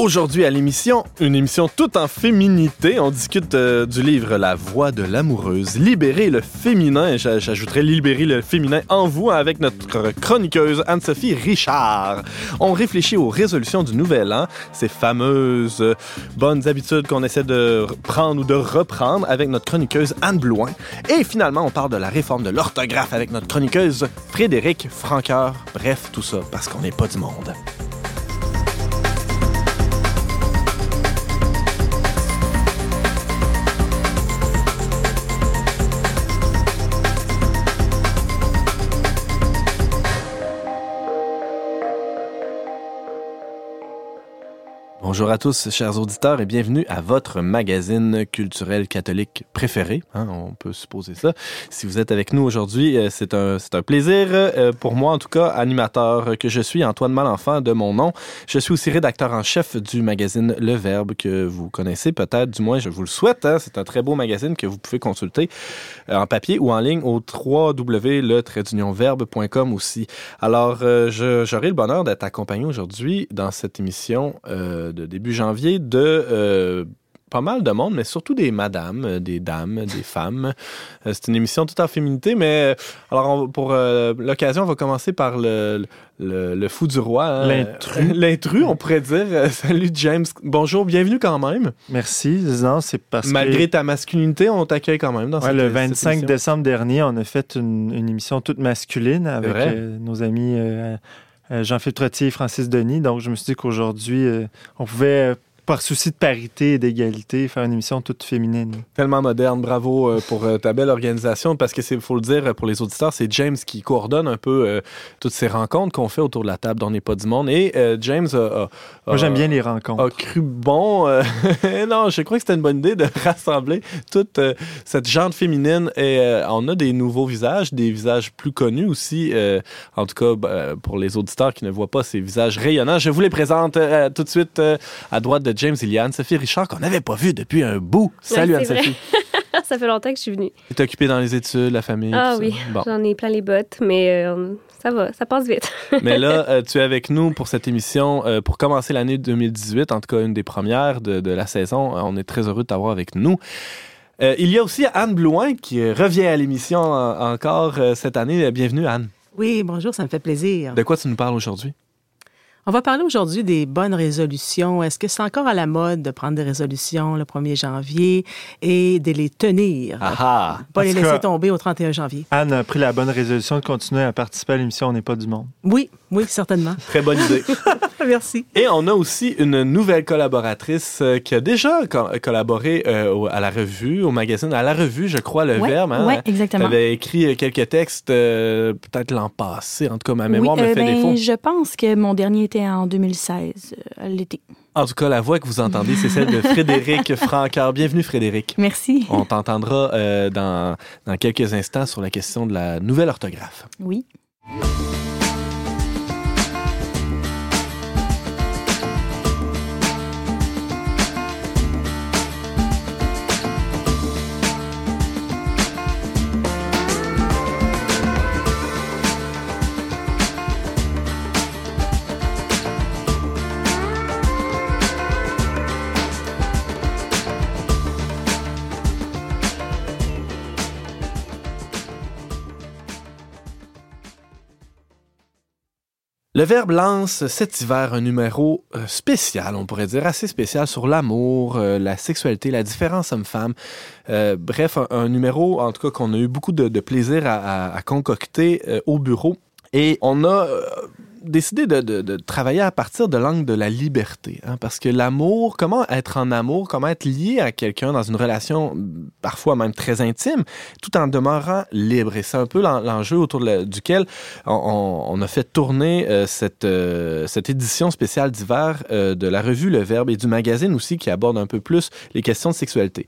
Aujourd'hui à l'émission, une émission toute en féminité. On discute euh, du livre La voix de l'amoureuse. Libérer le féminin, j'ajouterais libérer le féminin en vous avec notre chroniqueuse Anne-Sophie Richard. On réfléchit aux résolutions du nouvel an, ces fameuses euh, bonnes habitudes qu'on essaie de prendre ou de reprendre avec notre chroniqueuse Anne Blouin. Et finalement, on parle de la réforme de l'orthographe avec notre chroniqueuse Frédéric Franqueur. Bref, tout ça parce qu'on n'est pas du monde. Bonjour à tous, chers auditeurs, et bienvenue à votre magazine culturel catholique préféré. Hein, on peut supposer ça. Si vous êtes avec nous aujourd'hui, euh, c'est un, un plaisir euh, pour moi, en tout cas, animateur que je suis, Antoine Malenfant de mon nom. Je suis aussi rédacteur en chef du magazine Le Verbe que vous connaissez peut-être, du moins je vous le souhaite. Hein. C'est un très beau magazine que vous pouvez consulter euh, en papier ou en ligne au www.le-verbe.com aussi. Alors, j'aurai le bonheur d'être accompagné aujourd'hui dans cette émission de début janvier de euh, pas mal de monde, mais surtout des madames, euh, des dames, des femmes. Euh, c'est une émission tout en féminité, mais alors pour l'occasion, on va commencer par le, le, fou du roi. Hein. L'intrus. L'intrus, on pourrait dire. salut James. Bonjour, bienvenue quand même. Merci. Non, c'est parce Malgré ta masculinité, on t'accueille quand même dans ouais, Le 25 décembre dernier, on a fait une, une émission toute masculine avec nos amis euh, Jean-Philippe Trottier et Francis Denis. Donc, je me suis dit qu'aujourd'hui, euh, on pouvait par souci de parité et d'égalité, faire une émission toute féminine. Tellement moderne. Bravo euh, pour euh, ta belle organisation parce que c'est, faut le dire pour les auditeurs, c'est James qui coordonne un peu euh, toutes ces rencontres qu'on fait autour de la table dans n'est pas du monde. Et James a, Moi, j'aime bien les rencontres. A cru bon. non, je crois que c'était une bonne idée de rassembler toute cette gente féminine. Et on a des nouveaux visages, des visages plus connus aussi. en tout cas, bah, pour les auditeurs qui ne voient pas ces visages rayonnants, je vous les présente tout de suite à droite de James et Anne-Sophie Richard qu'on n'avait pas vu depuis un bout. Salut Anne-Sophie. ça fait longtemps que je suis venue. Tu es occupée dans les études, la famille. Ah oui, j'en ai plein les bottes, mais euh, ça va, ça passe vite. mais là, euh, tu es avec nous pour cette émission euh, pour commencer l'année 2018, en tout cas une des premières de, de la saison. On est très heureux de t'avoir avec nous. il y a aussi Anne Blouin qui revient à l'émission encore cette année. Bienvenue Anne. Oui, bonjour, ça me fait plaisir. De quoi tu nous parles aujourd'hui? On va parler aujourd'hui des bonnes résolutions. Est-ce que c'est encore à la mode de prendre des résolutions le 1er janvier et de les tenir? Ah Pas les laisser tomber au 31 janvier. Anne a pris la bonne résolution de continuer à participer à l'émission On n'est pas du monde. Oui, oui, certainement. Très bonne idée. Merci. Et on a aussi une nouvelle collaboratrice euh, qui a déjà collaboré euh, à la revue, au magazine, à la revue, je crois, Le Verbe. Hein? Oui, exactement. Tu avais écrit euh, quelques textes, peut-être l'an passé, en tout cas, ma mémoire me fait ben, défaut. Je pense que mon dernier était en 2016, l'été. En tout cas, la voix que vous entendez, c'est celle de Frédéric Francard. Bienvenue, Frédéric. Merci. On t'entendra dans, dans quelques instants sur la question de la nouvelle orthographe. Oui. Le Verbe lance cet hiver un numéro euh, spécial, on pourrait dire assez spécial, sur l'amour, euh, la sexualité, la différence homme-femme. Euh, bref, un, numéro, en tout cas, qu'on a eu beaucoup de, plaisir à, à concocter au bureau. Et on a décidé de, travailler à partir de l'angle de la liberté. Hein, parce que l'amour, comment être en amour, comment être lié à quelqu'un dans une relation parfois même très intime, tout en demeurant libre. Et c'est un peu l'enjeu autour duquel on, a fait tourner euh, cette, euh, cette édition spéciale d'hiver euh, de la revue Le Verbe et du magazine aussi qui aborde un peu plus les questions de sexualité.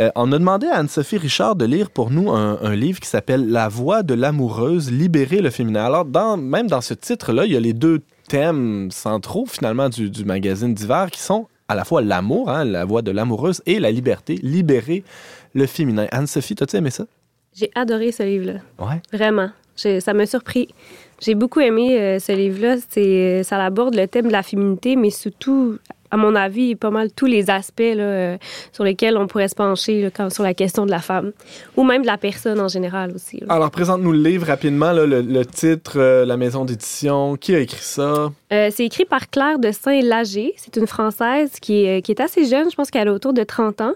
Euh, on a demandé à Anne-Sophie Richard de lire pour nous un, livre qui s'appelle La voix de l'amoureuse, libérer le féminin. Alors, dans, même dans ce titre-là, il y a les deux thèmes centraux, finalement, du, magazine d'hiver, qui sont à la fois l'amour, hein, la voix de l'amoureuse, et la liberté, libérer le féminin. Anne-Sophie, t'as-tu aimé ça? J'ai adoré ce livre-là. Ouais. Vraiment. Ça m'a surpris. J'ai beaucoup aimé euh, ce livre-là. C'est, ça aborde le thème de la féminité, mais surtout, à mon avis, pas mal tous les aspects là, euh, sur lesquels on pourrait se pencher là, quand, sur la question de la femme, ou même de la personne en général aussi. là. Alors, présente-nous le livre rapidement, le, le titre, euh, la maison d'édition. Qui a écrit ça? Euh, c'est écrit par Claire de Saint-Lager. C'est une Française qui est, qui est assez jeune. Je pense qu'elle a autour de 30 ans.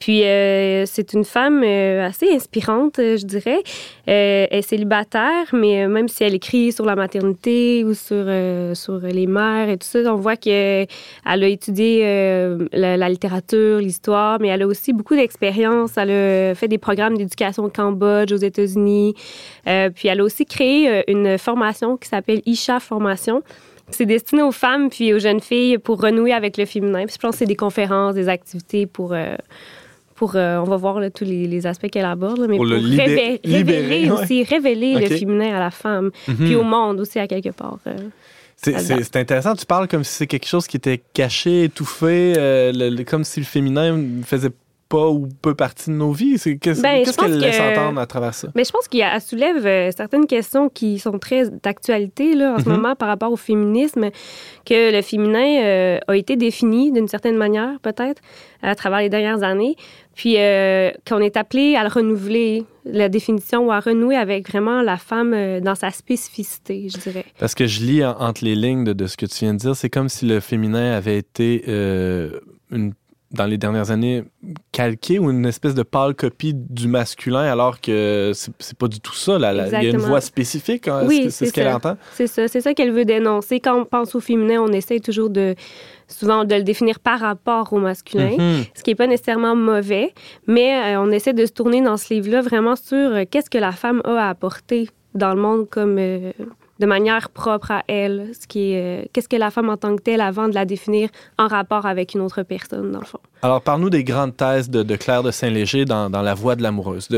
Puis, euh, c'est une femme euh, assez inspirante, euh, je dirais. Euh, elle est célibataire, mais euh, même si elle écrit sur la maternité ou sur, euh, sur les mères et tout ça, on voit qu'elle a étudié la, la littérature, l'histoire, mais elle a aussi beaucoup d'expérience. Elle a fait des programmes d'éducation au Cambodge, aux États-Unis. Puis, elle a aussi créé une formation qui s'appelle Isha Formation. C'est destiné aux femmes puis aux jeunes filles pour renouer avec le féminin. Puis je pense que c'est des conférences, des activités pour. Euh, pour euh, on va voir là, tous les, les aspects qu'elle aborde, là, mais Pour pour, le libé- révé- libérer, révéler ouais. aussi, révéler le féminin à la femme, puis au monde aussi à quelque part. euh. C'est- là-dedans. C'est c'est intéressant, tu parles comme si c'est quelque chose qui était caché, étouffé, euh, le- le- comme si le féminin ne faisait pas ou peu partie de nos vies. C'est- Qu'est-ce Ben, qu'est-ce qu'elle pense laisse que- entendre à travers ça? Mais je pense qu'elle soulève euh, certaines questions qui sont très d'actualité là, en ce Mhm. moment par rapport au féminisme, que le féminin euh, a été défini d'une certaine manière, peut-être, à travers les dernières années, puis euh, qu'on est appelé à le renouveler, la définition, ou à renouer avec vraiment la femme euh, dans sa spécificité, je dirais. Parce que je lis en- entre les lignes de, de ce que tu viens de dire, c'est comme si le féminin avait été, euh, une- dans les dernières années, calqué ou une espèce de pâle copie du masculin, alors que c'est pas du tout ça. là. Il y a une voix spécifique, hein, Oui, c'est- ce qu'elle entend? C'est ça, c'est ça qu'elle veut dénoncer. Quand on pense au féminin, on essaie toujours de, souvent, de le définir par rapport au masculin. Mhm. ce qui n'est pas nécessairement mauvais, mais euh, on essaie de se tourner dans ce livre-là vraiment sur euh, qu'est-ce que la femme a à apporter dans le monde comme euh, de manière propre à elle, ce qui est qu'est-ce que la femme en tant que telle avant de la définir en rapport avec une autre personne dans le fond. Alors, parle-nous des grandes thèses de, de Claire de Saint-Léger dans, dans La Voix de l'amoureuse.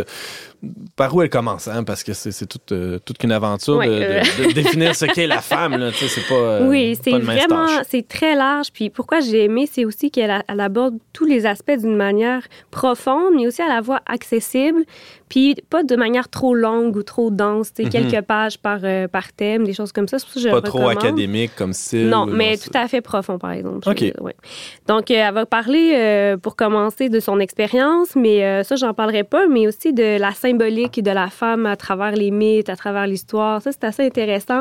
Par où elle commence, hein? Parce que c'est toute, euh, toute une aventure Ouais, de, euh. de- de définir ce qu'est la femme. Là. Tu sais, C'est pas, euh, oui, c'est vraiment c'est très large. Puis pourquoi j'ai aimé, c'est aussi qu'elle aborde tous les aspects d'une manière profonde, mais aussi à la voix accessible, puis pas de manière trop longue ou trop dense. Mhm. Quelques pages par par, euh, par thème, des choses comme ça. C'est pour ça que je Pas trop recommande. académique comme style. Non, mais tout à fait profond, par exemple. OK. ouais. Donc, elle va parler, euh, pour commencer, de son expérience, mais euh, ça, j'en parlerai pas, mais aussi de la symbolique de la femme à travers les mythes, à travers l'histoire. Ça, c'est assez intéressant.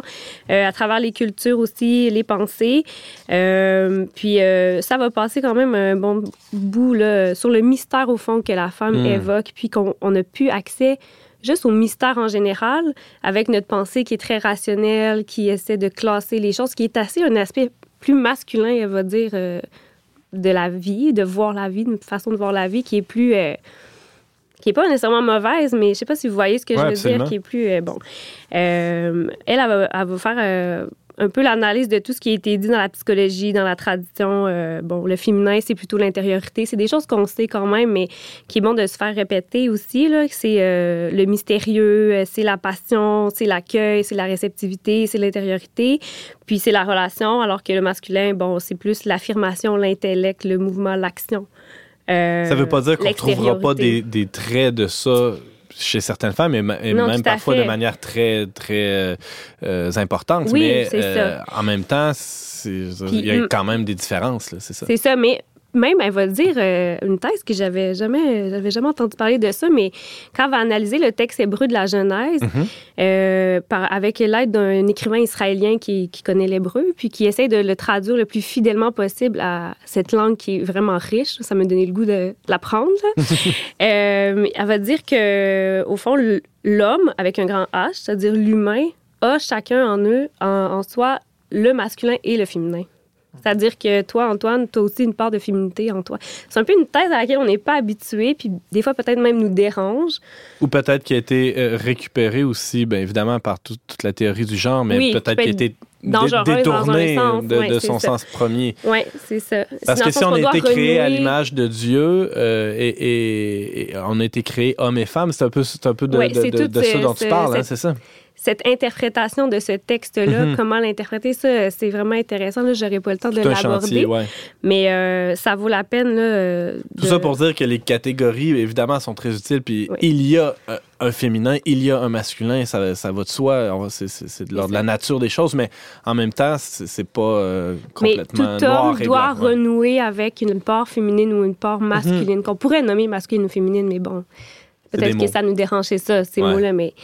Euh, à travers les cultures aussi, les pensées. Euh, puis, ça va passer quand même un bon bout là, sur le mystère, au fond, que la femme Mm. évoque, puis qu'on on n'a plus accès juste au mystère en général, avec notre pensée qui est très rationnelle, qui essaie de classer les choses, qui est assez un aspect plus masculin, elle va dire, euh, de la vie, de voir la vie, une façon de voir la vie qui est plus... euh, qui est pas nécessairement mauvaise, mais je sais pas si vous voyez ce que Ouais, je veux absolument. dire, qui est plus... euh, bon. Euh, elle, elle va, elle va faire un peu l'analyse de tout ce qui a été dit dans la psychologie, dans la tradition. Euh, bon, le féminin, c'est plutôt l'intériorité. C'est des choses qu'on sait quand même, mais qui est bon de se faire répéter aussi. C'est euh, le mystérieux, euh, c'est la passion, c'est l'accueil, c'est la réceptivité, c'est l'intériorité. Puis c'est la relation, alors que le masculin, bon, c'est plus l'affirmation, l'intellect, le mouvement, l'action. Euh, Ça veut pas dire qu'on ne trouvera pas des, des traits de ça chez certaines femmes et, ma- et Non, même parfois fait. de manière très très euh, euh, importante Oui, mais euh, en même temps il y a quand même des différences là, c'est ça C'est ça, mais même elle va dire euh, une thèse que j'avais jamais, j'avais jamais entendu parler de ça, mais quand elle va analyser le texte hébreu de la Genèse, Mhm. euh, par, avec l'aide d'un écrivain israélien qui, qui connaît l'hébreu, puis qui essaie de le traduire le plus fidèlement possible à cette langue qui est vraiment riche, ça m'a donné le goût de l'apprendre. Euh, elle va dire que au fond, l'homme avec un grand H, c'est-à-dire l'humain, a chacun en eux, en, en soi, le masculin et le féminin. C'est-à-dire que toi, Antoine, tu as aussi une part de féminité en toi. C'est un peu une thèse à laquelle on n'est pas habitué, puis des fois peut-être même nous dérange. ou peut-être qui a été euh, récupéré aussi bien évidemment par tout- toute la théorie du genre mais Oui, peut-être qui a été dé- dangereuse dans un détourné sens, de, ouais, de c'est son ça. sens premier Oui, c'est ça. Parce que si on a doit été créé à renouer- l'image de Dieu euh, et, et- et on a été créé homme et femme, c'est un peu, un peu de, Ouais, ça dont tu parles, hein, c'est- c'est ça? Cette interprétation de ce texte-là, Mhm. comment l'interpréter, ça, c'est vraiment intéressant. Là, j'aurais pas le temps de l'aborder. ouais. Mais euh, ça vaut la peine. Là, euh, Tout ça pour dire que les catégories, évidemment, sont très utiles. Puis Oui. il y a euh, un féminin, il y a un masculin, ça, ça va de soi, c'est de la nature des choses, mais en même temps, c'est pas euh, complètement mais tout homme doit renouer avec une part féminine ou une part masculine, mhm. qu'on pourrait nommer masculine ou féminine, mais bon, peut-être que ça nous dérangeait ça, ces mots-là, mais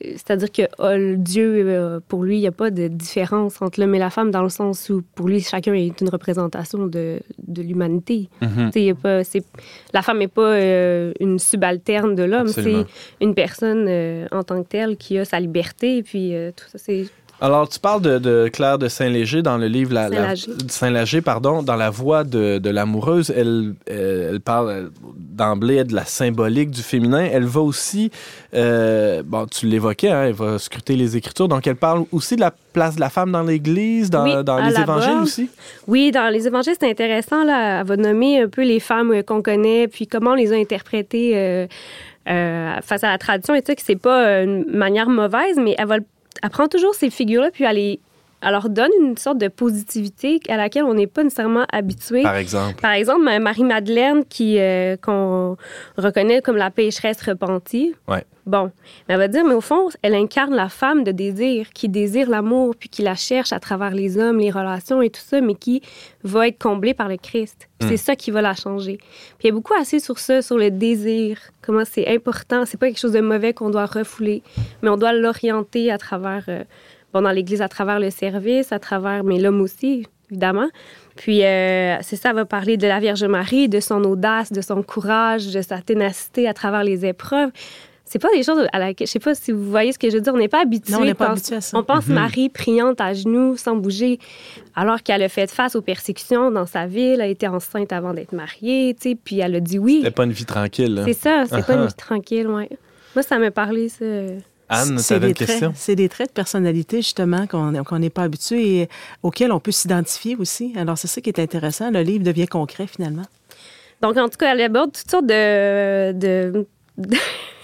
c'est-à-dire que oh, Dieu, euh, pour lui, il n'y a pas de différence entre l'homme et la femme dans le sens où, pour lui, chacun est une représentation de, de l'humanité. Mm-hmm. La femme n'est pas euh, une subalterne de l'homme, c'est une personne euh, en tant que telle qui a sa liberté, puis tout ça, c'est alors, tu parles de, Claire de Saint-Léger dans le livre la, Saint-Léger, pardon, dans la voix de, l'amoureuse. Elle, elle, parle d'emblée de la symbolique du féminin. Elle va aussi, euh, bon, tu l'évoquais, hein, elle va scruter les Écritures. Donc, elle parle aussi de la place de la femme dans l'Église, dans, les Évangiles aussi. Oui, dans les Évangiles, c'est intéressant. Là, elle va nommer un peu les femmes euh, qu'on connaît, puis comment on les a interprétées. Euh, face à la tradition et tout, que c'est pas une manière mauvaise, mais elle va le elle prend toujours ces figures-là, puis elle, leur donne une sorte de positivité à laquelle on n'est pas nécessairement habitué. Par exemple. Par exemple, Marie-Madeleine, qui euh, qu'on reconnaît comme la pécheresse repentie. Ouais. Bon, elle va dire, mais au fond, elle incarne la femme de désir, qui désire l'amour, puis qui la cherche à travers les hommes, les relations et tout ça, mais qui va être comblée par le Christ. C'est hmm. ça qui va la changer. Puis il y a beaucoup assez sur ça, sur le désir, comment c'est important. C'est pas quelque chose de mauvais qu'on doit refouler, mais on doit l'orienter à travers, euh, bon, dans l'Église, à travers le service, à travers, mais l'homme aussi, évidemment. Puis euh, c'est ça, elle va parler de la Vierge Marie, de son audace, de son courage, de sa ténacité à travers les épreuves c'est pas des choses à laquelle, je sais pas si vous voyez ce que je veux dire, on n'est pas habitué. on n'est pas habitué à ça. On pense mhm. Marie priante à genoux, sans bouger, alors qu'elle a fait face aux persécutions dans sa ville, elle a été enceinte avant d'être mariée, tu sais, puis elle a dit oui. C'était pas une vie tranquille. C'est ça, c'est pas une uh-huh. vie tranquille, ouais. Moi, ça m'a parlé, ça. Anne, tu avais une question? C'est des traits de personnalité, justement, qu'on n'est pas habitué et auxquels on peut s'identifier aussi. Alors, c'est ça qui est intéressant. Le livre devient concret, finalement. Donc, en tout cas, elle aborde toutes sortes de, de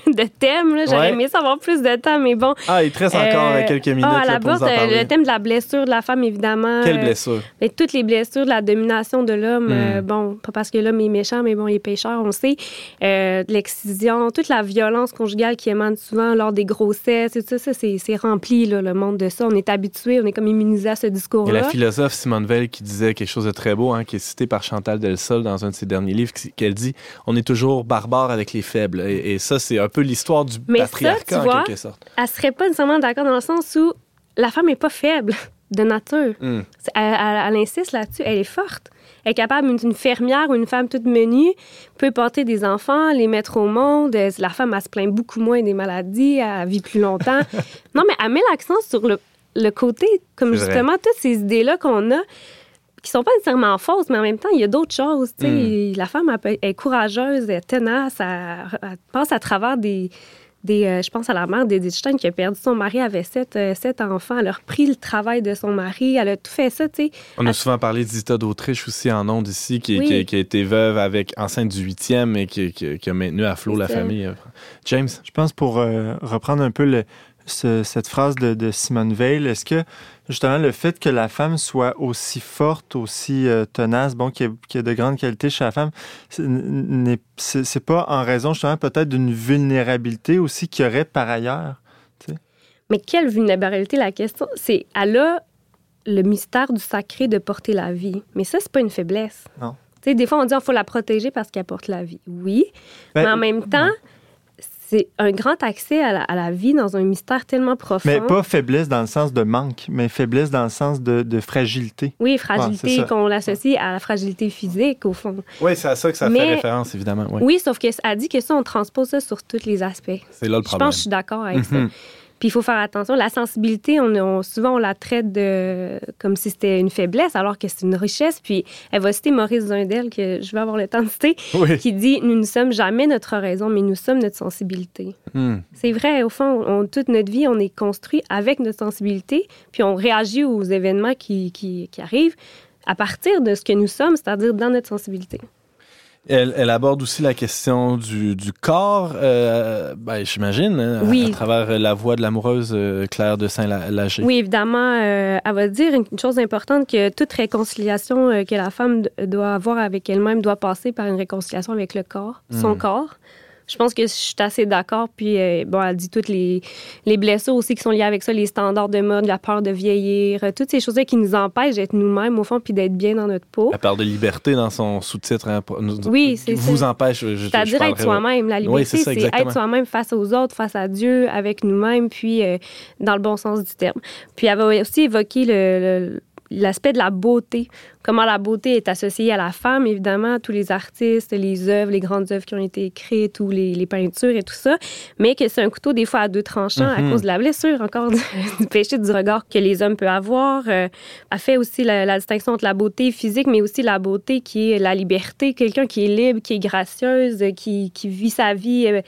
de thèmes. J'aurais aimé savoir plus de temps, mais bon. Ah, il te reste encore euh, quelques minutes. Ah, à la base, euh, le thème de la blessure de la femme, évidemment. Quelle euh, blessure? Mais toutes les blessures de la domination de l'homme. Hmm. bon, pas parce que l'homme est méchant, mais bon, il est pécheur, on sait. de l'excision, toute la violence conjugale qui émane souvent lors des grossesses. Tout ça, c'est rempli, là, le monde de ça. On est habitué, on est comme immunisé à ce discours-là. La philosophe Simone Veil qui disait quelque chose de très beau, hein, qui est cité par Chantal Delsol dans un de ses derniers livres, qu'elle dit on est toujours barbare avec les faibles. Et, et ça, c'est un peu l'histoire du mais ça, tu vois, Elle serait pas nécessairement d'accord dans le sens où la femme n'est pas faible de nature. Hmm. Elle, insiste là-dessus, elle est forte. Elle est capable, une, fermière ou une femme toute menue peut porter des enfants, les mettre au monde. La femme, elle se plaint beaucoup moins des maladies, elle vit plus longtemps. non, mais elle met l'accent sur le, le côté, comme justement, toutes ces idées-là qu'on a qui sont pas nécessairement fausses, mais en même temps, il y a d'autres choses. Hmm. La femme elle, est courageuse, elle est tenace, elle passe à travers des, des, euh, je pense à la mère d'Edith Stein qui a perdu son mari, avait sept, euh, sept enfants. Elle a repris le travail de son mari. Elle a tout fait ça, tu sais. On a souvent parlé d'Isita d'Autriche aussi en ondes ici, qui, qui, a été veuve avec enceinte du huitième et qui, qui a maintenu à flot la famille. James? Je pense pour euh, reprendre un peu le, cette phrase de, de Simone Veil, est-ce que justement le fait que la femme soit aussi forte, aussi euh, tenace, bon, qu'il y, ait de grandes qualités chez la femme, c'est pas en raison justement peut-être d'une vulnérabilité aussi qu'il y aurait par ailleurs. Mais quelle vulnérabilité la question? C'est elle a le mystère du sacré de porter la vie. Mais ça, c'est pas une faiblesse. Non. des fois, on dit qu'il faut la protéger parce qu'elle porte la vie. Oui. Ben, mais en même temps, c'est un grand accès à la, vie dans un mystère tellement profond. Mais pas faiblesse dans le sens de manque, mais faiblesse dans le sens de, fragilité. Oui, fragilité qu'on l'associe à la fragilité physique, au fond. Oui, c'est à ça que ça fait référence, évidemment. Oui, sauf qu'elle dit que ça, on transpose ça sur tous les aspects. C'est là le problème. Je pense que je suis d'accord avec ça. Puis il faut faire attention. La sensibilité, on, souvent, on la traite de, comme si c'était une faiblesse, alors que c'est une richesse. Puis elle va citer Maurice Zundel, que je vais avoir le temps de citer, qui dit Nous ne sommes jamais notre raison, mais nous sommes notre sensibilité. Hmm. C'est vrai, au fond, toute notre vie, on est construit avec notre sensibilité, puis on réagit aux événements qui, qui, qui arrivent à partir de ce que nous sommes, c'est-à-dire dans notre sensibilité. Elle, aborde aussi la question du, corps, euh, ben, j'imagine, hein, à, travers la voix de l'amoureuse euh, Claire de Saint-Lager. Oui, évidemment. Euh, elle va dire une chose importante, que toute réconciliation que la femme doit avoir avec elle-même doit passer par une réconciliation avec le corps, son hmm. corps. Je pense que je suis assez d'accord. Puis, euh, bon, elle dit toutes les, les blessures aussi qui sont liées avec ça, les standards de mode, la peur de vieillir, euh, toutes ces choses-là qui nous empêchent d'être nous-mêmes, au fond, puis d'être bien dans notre peau. La peur de liberté dans son sous-titre. hein, Oui, c'est ça. Vous empêche. C'est-à-dire être soi-même. La Oui, liberté, c'est ça, c'est être soi-même face aux autres, face à Dieu, avec nous-mêmes, puis euh, dans le bon sens du terme. Puis elle va aussi évoquer le- le- l'aspect de la beauté, comment la beauté est associée à la femme, évidemment, tous les artistes, les œuvres, les grandes œuvres qui ont été écrites, ou les, les peintures et tout ça, mais que c'est un couteau des fois à deux tranchants à Mhm. cause de la blessure, encore du, du péché du regard que les hommes peuvent avoir. Euh, elle fait aussi la, la distinction entre la beauté physique, mais aussi la beauté qui est la liberté, quelqu'un qui est libre, qui est gracieuse, qui, qui vit sa vie euh,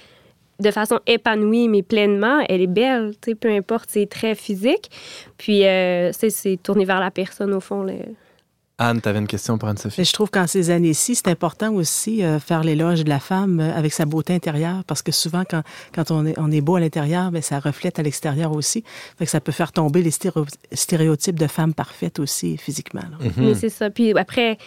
de façon épanouie, mais pleinement. Elle est belle, tu sais, peu importe ses traits physiques. Puis, euh, c'est- c'est tourné vers la personne, au fond. là. Anne, tu avais une question pour Anne-Sophie? Mais je trouve qu'en ces années-ci, c'est important aussi euh, faire l'éloge de la femme euh, avec sa beauté intérieure, parce que souvent, quand, quand on, est, on est beau à l'intérieur, mais ça reflète à l'extérieur aussi. Fait que ça peut faire tomber les stéréo- stéréotypes de femme parfaite aussi physiquement. Mhm. Mais c'est ça. Puis après,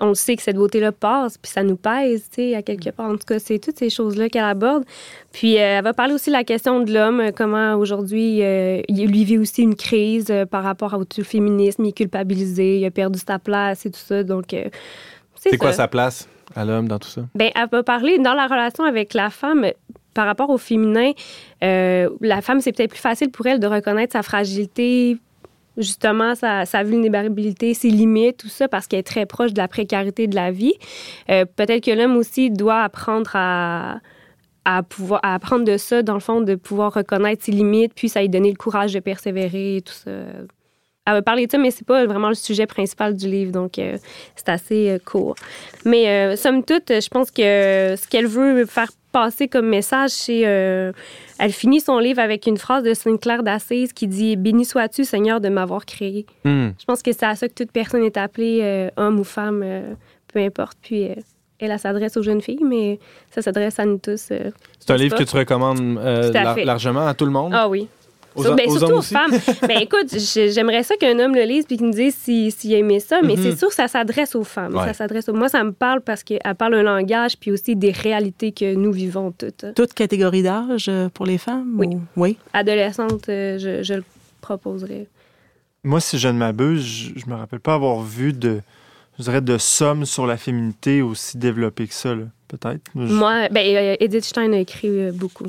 on sait que cette beauté-là passe, puis ça nous pèse, tu sais, à quelque part. En tout cas, c'est toutes ces choses-là qu'elle aborde. Puis euh, elle va parler aussi de la question de l'homme, euh, comment aujourd'hui, euh, il lui vit aussi une crise euh, par rapport au féminisme, il est culpabilisé, il a perdu sa place et tout ça. Donc, euh, C'est quoi sa place à l'homme dans tout ça? Ben, elle va parler dans la relation avec la femme par rapport au féminin. euh, la femme, c'est peut-être plus facile pour elle de reconnaître sa fragilité, justement, sa, vulnérabilité, ses limites, tout ça, parce qu'elle est très proche de la précarité de la vie. Euh, peut-être que l'homme aussi doit apprendre à à pouvoir à apprendre de ça dans le fond de pouvoir reconnaître ses limites puis ça lui donner le courage de persévérer et tout ça elle va parler de ça, mais c'est pas vraiment le sujet principal du livre, donc euh, c'est assez euh, court. Mais euh, somme toute, je pense que ce qu'elle veut faire passer comme message, c'est... euh, elle finit son livre avec une phrase de Sainte-Claire d'Assise qui dit « Béni sois-tu, Seigneur, de m'avoir créé Hmm. ». Je pense que c'est à ça que toute personne est appelée, euh, homme ou femme, euh, peu importe. Puis elle, elle s'adresse aux jeunes filles, mais ça s'adresse à nous tous. C'est un livre pas? que tu recommandes à largement à tout le monde? Ah oui. Aux, Sur- ben, aux surtout aux aussi? femmes. ben écoute, j'ai- j'aimerais ça qu'un homme le lise puis qu'il me dise s'il si, s'il a aimé ça, mais Mhm. c'est sûr que ça s'adresse aux femmes. Ouais. Ça s'adresse aux... Moi, ça me parle parce qu'elle parle un langage puis aussi des réalités que nous vivons toutes. Toute catégorie d'âge euh, pour les femmes? Oui. ou- Oui. Adolescente, euh, je, je le proposerais. Moi, si je ne m'abuse, je, je me rappelle pas avoir vu de, je dirais, de somme sur la féminité aussi développée que ça, là. peut-être. Je- Moi, ben, euh, Edith Stein a écrit beaucoup.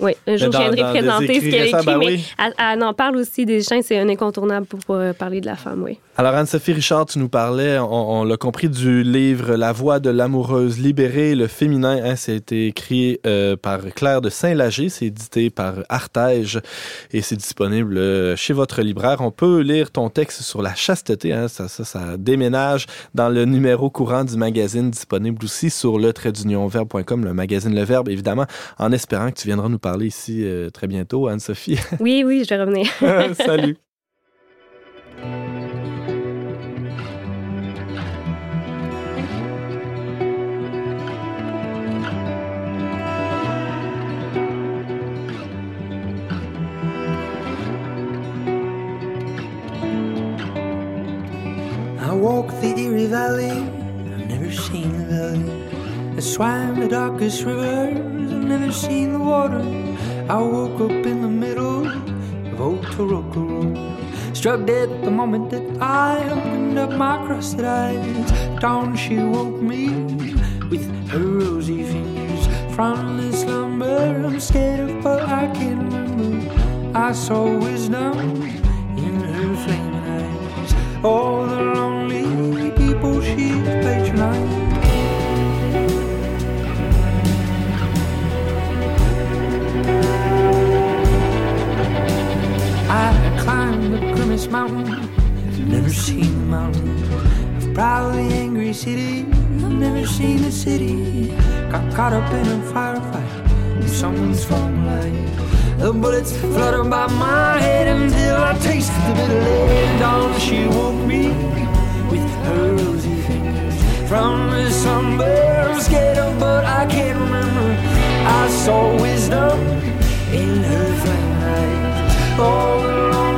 Oui, un jour, dans- je viendrai présenter ce qu'elle écrit, ben mais oui. elle, elle en parle aussi des Stein, c'est un incontournable pour, pour, euh, parler de la femme, oui. Alors, Anne-Sophie Richard, tu nous parlais, on, on l'a compris, du livre La voix de l'amoureuse libérée, le féminin. Hein, été écrit euh, par Claire de Saint-Lager, c'est édité par Artege et c'est disponible euh, chez votre libraire. On peut lire ton texte sur la chasteté, hein, ça, ça, ça déménage dans le numéro courant du magazine, disponible aussi sur le verbe.com, le magazine Le Verbe, évidemment, en espérant que tu viendras nous parler ici euh, très bientôt, Anne-Sophie. Oui, oui, je vais revenir. Salut. walked the Erie Valley, I've never seen the valley. I swam the darkest rivers, I've never seen the water. I woke up in the middle of Otoroka Road. Struck dead the moment that I opened up my crusted eyes. Dawn, she woke me with her rosy fingers. From this slumber, I'm scared of, but I can't remember. I saw wisdom All the lonely people she's patronized. I climbed the grimace mountain. I've never seen a mountain. I've probably angry city. I've never seen a city. Got caught up in a firefight in someone's phone line. The bullets flutter by my head until I taste the bitter lead. Dawn, she woke me with her rosy fingers. From the slumber, I'm scared of, but I can't remember. I saw wisdom in her flame eyes. All the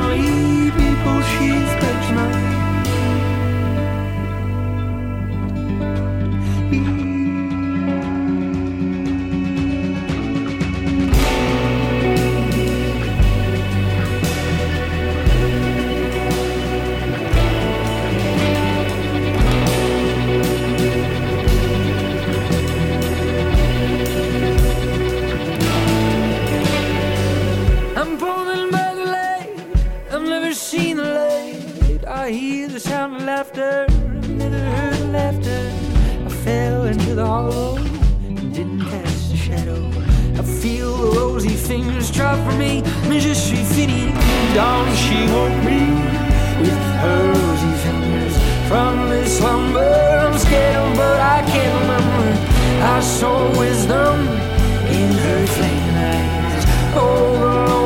fingers drop for me. Mais je suis fini. Dawn, she woke me with her rosy fingers from this slumber. I'm scared, but I can't remember. I saw wisdom in her flaming eyes. Oh,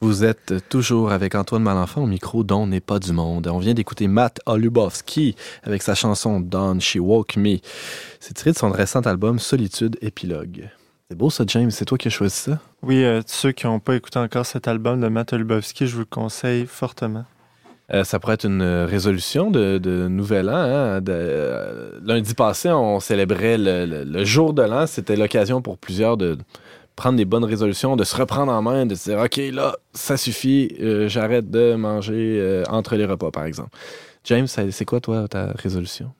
Vous êtes toujours avec Antoine Malenfant au micro dont n'est pas du monde. On vient d'écouter Matt Olubowski avec sa chanson Dawn She Woke Me. C'est tiré de son récent album Solitude Épilogue. C'est beau ça, James. C'est toi qui as choisi ça? Oui, euh, ceux qui n'ont pas écouté encore cet album de Matt Olubowski, je vous le conseille fortement. Euh, ça pourrait être une résolution de, de nouvel an. hein. De- euh, lundi passé, on célébrait le, le- le jour de l'an. C'était l'occasion pour plusieurs de prendre des bonnes résolutions, de se reprendre en main, de se dire OK, là, ça suffit, euh, j'arrête de manger euh, entre les repas, par exemple. James, c'est quoi, toi, ta résolution?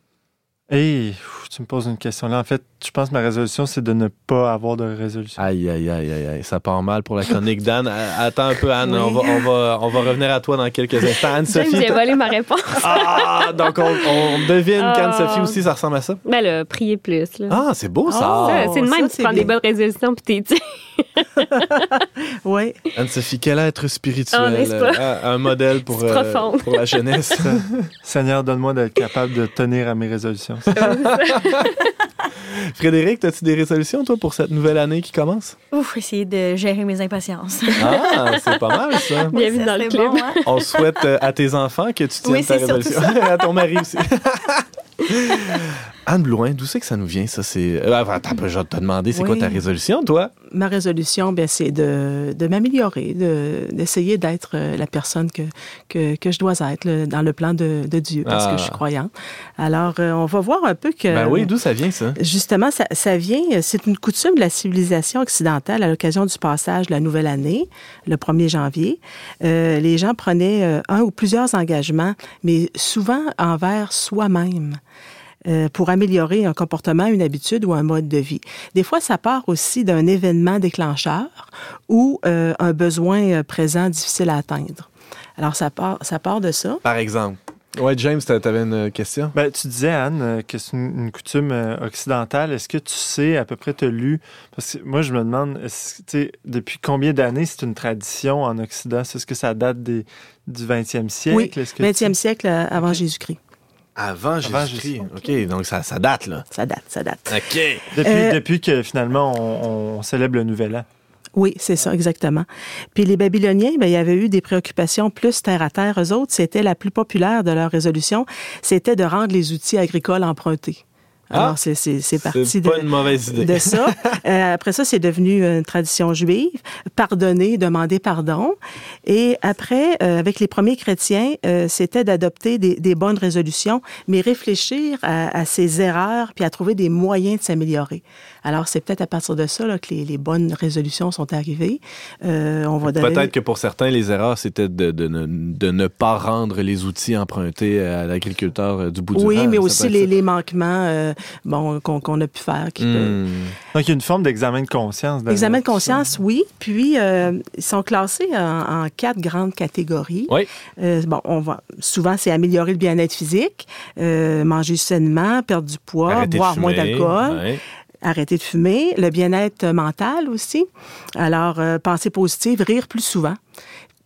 Et tu me poses une question là. En fait, je pense que ma résolution, c'est de ne pas avoir de résolution. Aïe, aïe, aïe, aïe, aïe. Ça part mal pour la chronique d'Anne. A- Attends un peu, Anne. Oui. On, va, on, va, on va revenir à toi dans quelques instants. Anne-Sophie. j'ai volé ma réponse. Ah, donc on, on devine Ah. qu'Anne-Sophie aussi, ça ressemble à ça. Ben là, priez plus. Là. Ah, c'est beau, ça. Ça, c'est de ça, même, c'est tu prends des bonnes résolutions puis t'es Oui. Anne-Sophie, quel être spirituel, Ah, pas? euh, un modèle pour, euh, pour la jeunesse. Seigneur, donne-moi d'être capable de tenir à mes résolutions. Frédéric, as-tu des résolutions, toi, pour cette nouvelle année qui commence? Ouf, essayer de gérer mes impatiences. Ah, c'est pas mal, ça. Bienvenue dans le club. bon, hein? On souhaite euh, à tes enfants que tu tiennes Oui, ta résolution. à ton mari aussi. Anne Blouin, d'où c'est que ça nous vient, ça? C'est... Euh, attends, je vais te demander, c'est quoi ta résolution, toi? Ma résolution, ben, c'est de, de m'améliorer, de, d'essayer d'être euh, la personne que, que, que je dois être là, dans le plan de, de Dieu, parce Ah. que je suis croyante. Alors, euh, on va voir un peu que... Ben oui, d'où ça vient, ça? Justement, ça, ça vient, c'est une coutume de la civilisation occidentale à l'occasion du passage de la nouvelle année, le 1er janvier. Euh, les gens prenaient un ou plusieurs engagements, mais souvent envers soi-même. Euh, pour améliorer un comportement, une habitude ou un mode de vie. Des fois, ça part aussi d'un événement déclencheur ou euh, un besoin euh, présent difficile à atteindre. Alors, ça part, ça part de ça. Par exemple. Ouais, James, t'a- t'avais une question? Ben, tu disais, Anne, que c'est une, une coutume occidentale. Est-ce que tu sais, à peu près, tu as lu? Parce que moi, je me demande, tu depuis combien d'années c'est une tradition en Occident? Est-ce que ça date des, du 20e siècle? Oui, Est-ce que 20e tu- siècle avant Jésus-Christ. Avant Jésus-Christ. Jésus- OK, donc ça, ça date, là. Ça date, ça date. OK. Depuis, Euh, depuis que finalement, on, on célèbre le Nouvel An. Oui, c'est ça, exactement. Puis les Babyloniens, ben, il y avait eu des préoccupations plus terre à terre. Eux autres, c'était la plus populaire de leur résolution, c'était de rendre les outils agricoles empruntés. Alors, Ah, c'est, c'est, c'est parti de, une mauvaise idée. de ça. Euh, après ça, c'est devenu une tradition juive. Pardonner, demander pardon. Et après, euh, avec les premiers chrétiens, euh, c'était d'adopter des, des bonnes résolutions, mais réfléchir à, à ces erreurs puis à trouver des moyens de s'améliorer. Alors, c'est peut-être à partir de ça là, que les, les bonnes résolutions sont arrivées. Euh, on va donner... Peut-être que pour certains, les erreurs, c'était de, de ne, de ne pas rendre les outils empruntés à l'agriculteur euh, du bout du Oui, mais aussi les, manquements euh, bon, qu'on, a pu faire. Qui Hmm. Donc, il y a une forme d'examen de conscience. Examen de conscience, oui. Puis, euh, ils sont classés en, en quatre grandes catégories. Oui. Euh, bon, on va souvent, c'est améliorer le bien-être physique, euh, manger sainement, perdre du poids, Arrêter de boire moins d'alcool, ouais. Arrêter de fumer, le bien-être mental aussi. Alors, euh, penser positive, rire plus souvent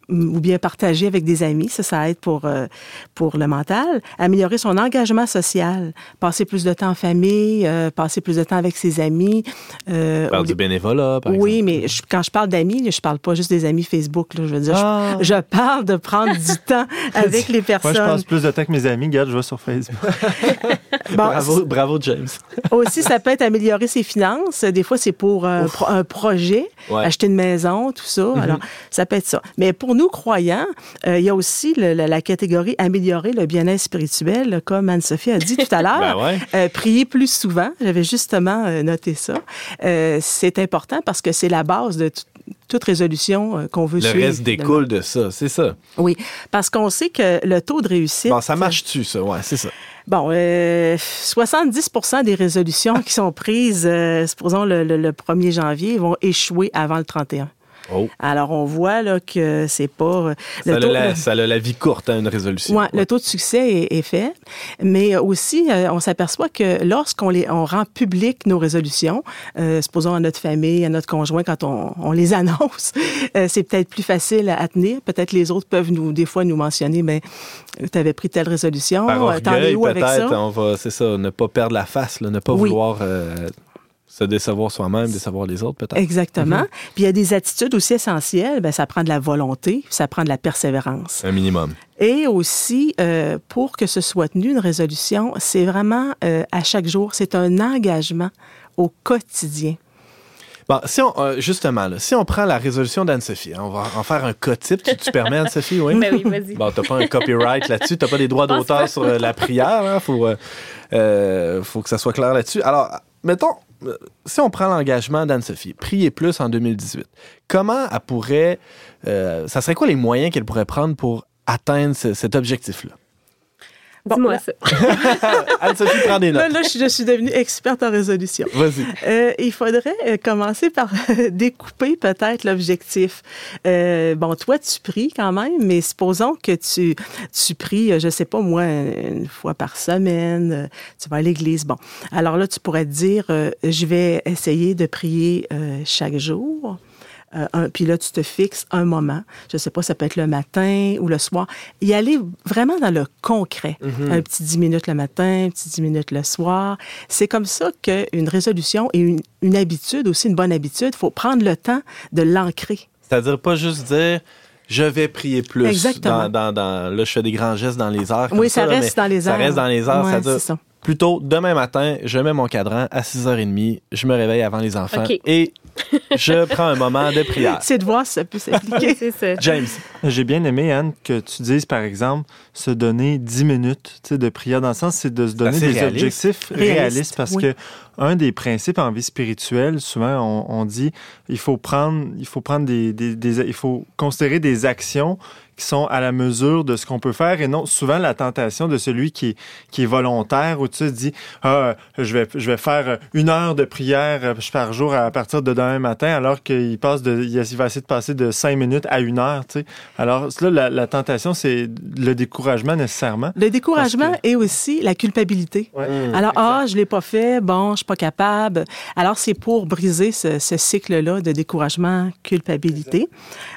ou bien partager avec des amis, ça, ça aide pour, euh, pour le mental. Améliorer son engagement social, passer plus de temps en famille, euh, passer plus de temps avec ses amis. euh, Faire au du bénévolat, par oui, exemple. mais je- quand je parle d'amis, je parle pas juste des amis Facebook. Là, je veux dire, je- Ah. je, parle de prendre du temps avec les Moi, personnes. je passe plus de temps que mes amis. Regarde, je vais sur Facebook. Bon, Bravo, bravo, James. Aussi, ça peut être améliorer ses finances. Des fois, c'est pour un, pro- un projet, Ouais. acheter une maison, tout ça. Alors, ça peut être ça. Mais pour pour nous croyants, euh, il y a aussi le- la, la catégorie améliorer le bien-être spirituel, comme Anne-Sophie a dit tout à l'heure. Ben ouais. Euh, prier plus souvent. J'avais justement euh, noté ça. C'est important parce que c'est la base de tout- toute résolution qu'on veut Le suivre. reste découle de ça, c'est ça. Oui, parce qu'on sait que le taux de réussite. Bon, ça marche-tu, ça? Ouais, c'est ça. Bon, euh, 70% des résolutions qui sont prises, euh, supposons le, le- le 1er janvier, vont échouer avant le 31. Oh. Alors, on voit là, que c'est pas. euh, le Ça a, taux- la, le- ça a la vie courte, hein, une résolution. Ouais, le taux de succès est, est fait, mais aussi euh, on s'aperçoit que lorsqu'on les on rend public nos résolutions, euh, supposons à notre famille, à notre conjoint quand on, on les annonce, euh, c'est peut-être plus facile à, à tenir. Peut-être les autres peuvent nous des fois nous mentionner, mais tu avais pris telle résolution, euh, t'en es où avec peut-être, ça? on va, c'est ça, ne pas perdre la face, là, ne pas Oui. vouloir euh, se décevoir soi-même, décevoir les autres, peut-être. Exactement. Mhm. Puis il y a des attitudes aussi essentielles. Ben, ça prend de la volonté, ça prend de la persévérance. Un minimum. Et aussi, euh, pour que ce soit tenu, une résolution, c'est vraiment euh, à chaque jour, c'est un engagement au quotidien. Bon, si on, euh, justement, là, si on prend la résolution d'Anne-Sophie, hein, on va en faire un cas type. Tu, tu permets, Anne-Sophie, oui? Ben oui, vas-y. Bon, t'as pas un copyright là-dessus, t'as pas des droits d'auteur sur euh, la prière, hein, faut, faut que ça soit clair là-dessus. Alors, mettons, si on prend l'engagement d'Anne-Sophie, prier plus en 2018, comment elle pourrait, euh, ça serait quoi les moyens qu'elle pourrait prendre pour atteindre ce- cet objectif-là? Bon, Dis-moi ça. Anne-Sophie prend des Là, notes. là, je, je suis devenue experte en résolution. Vas-y. Euh, il faudrait euh, commencer par découper peut-être l'objectif. Euh, bon, toi, tu pries quand même, mais supposons que tu, tu pries, euh, je sais pas moi, une fois par semaine, euh, tu vas à l'église. Bon, alors là, tu pourrais te dire, euh, je vais essayer de prier euh, chaque jour. Euh, un- puis là, tu te fixes un moment. Je sais pas, ça peut être le matin ou le soir. Y aller vraiment dans le concret. Un petit 10 minutes le matin, un petit 10 minutes le soir. C'est comme ça qu'une résolution et une, une habitude, aussi une bonne habitude, il faut prendre le temps de l'ancrer. C'est-à-dire pas juste dire je vais prier plus. Exactement. Dans, dans- dans- là, je fais des grands gestes dans les comme Oui, ça reste dans les Ça airs. reste dans les airs. Ouais, c'est ça. Plutôt demain matin, je mets mon cadran à 6h30, je me réveille avant les enfants et je prends un moment de prière. C'est de voir si ça peut s'appliquer. c'est ça. James, J'ai bien aimé, Anne, que tu dises, par exemple, se donner 10 minutes de prière. Dans le sens, c'est de se donner des réaliste. objectifs Réaliste, réalistes. Parce oui. que un des principes en vie spirituelle, souvent, on, on dit il faut prendre, il faut prendre des, des- des- il faut considérer des actions qui sont à la mesure de ce qu'on peut faire et non souvent la tentation de celui qui est, qui est volontaire où tu te dis ah, je vais je vais faire une heure de prière par jour à partir de demain matin alors qu'il passe de il va essayer de passer de cinq minutes à une heure tu sais alors là la, la tentation c'est le découragement nécessairement Le découragement Parce et aussi la culpabilité. Mm. Alors, ah, je l'ai pas fait, bon, je suis pas capable. Alors, c'est pour briser ce, ce cycle-là de découragement, culpabilité.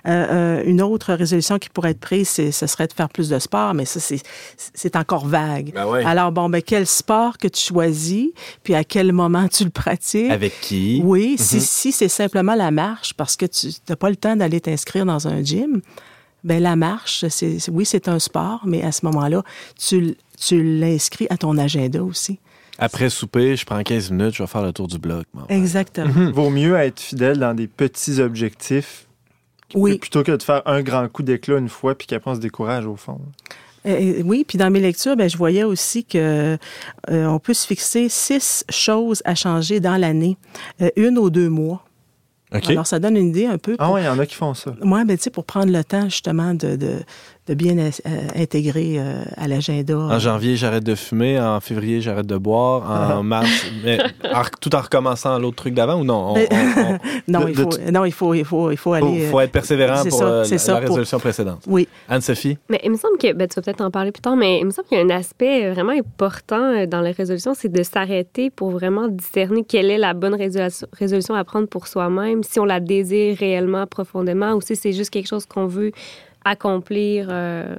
Euh, euh, une autre résolution qui pourrait être prise, ce serait de faire plus de sport, mais ça, c'est- encore vague. Ben ouais. Alors, bon, ben, quel sport que tu choisis, puis à quel moment tu le pratiques? avec qui? Oui, si, si c'est simplement la marche, parce que tu n'as pas le temps d'aller t'inscrire dans un gym, ben la marche, c'est oui, c'est un sport, mais à ce moment-là, tu, tu l'inscris à ton agenda aussi. Après souper, je prends 15 minutes, je vais faire le tour du bloc. Exactement. vaut mieux être fidèle dans des petits objectifs Oui. plutôt que de faire un grand coup d'éclat une fois puis qu'après on se décourage au fond Euh, oui, puis dans mes lectures, ben, je voyais aussi que euh, on peut se fixer six choses à changer dans l'année, euh, une ou deux mois. OK. Alors, ça donne une idée un peu. ah ouais il y en a qui font ça Moi, ben, tu sais, pour prendre le temps justement de, de, de bien euh, intégrer euh, à l'agenda. En janvier, j'arrête de fumer. En février, j'arrête de boire. En mars, mais en- tout en recommençant l'autre truc d'avant ou non? On- on- on- non, de- il faut, non, il faut, il faut, il faut aller. être persévérant c'est pour ça, euh, c'est la, ça, la pour- résolution précédente. Oui, Anne-Sophie? Mais il me semble que, ben, tu vas peut-être en parler plus tard, mais il me semble qu'il y a un aspect vraiment important dans les résolutions, c'est de s'arrêter pour vraiment discerner quelle est la bonne résolution, résolution à prendre pour soi-même, si on la désire réellement profondément ou si c'est juste quelque chose qu'on veut accomplir euh,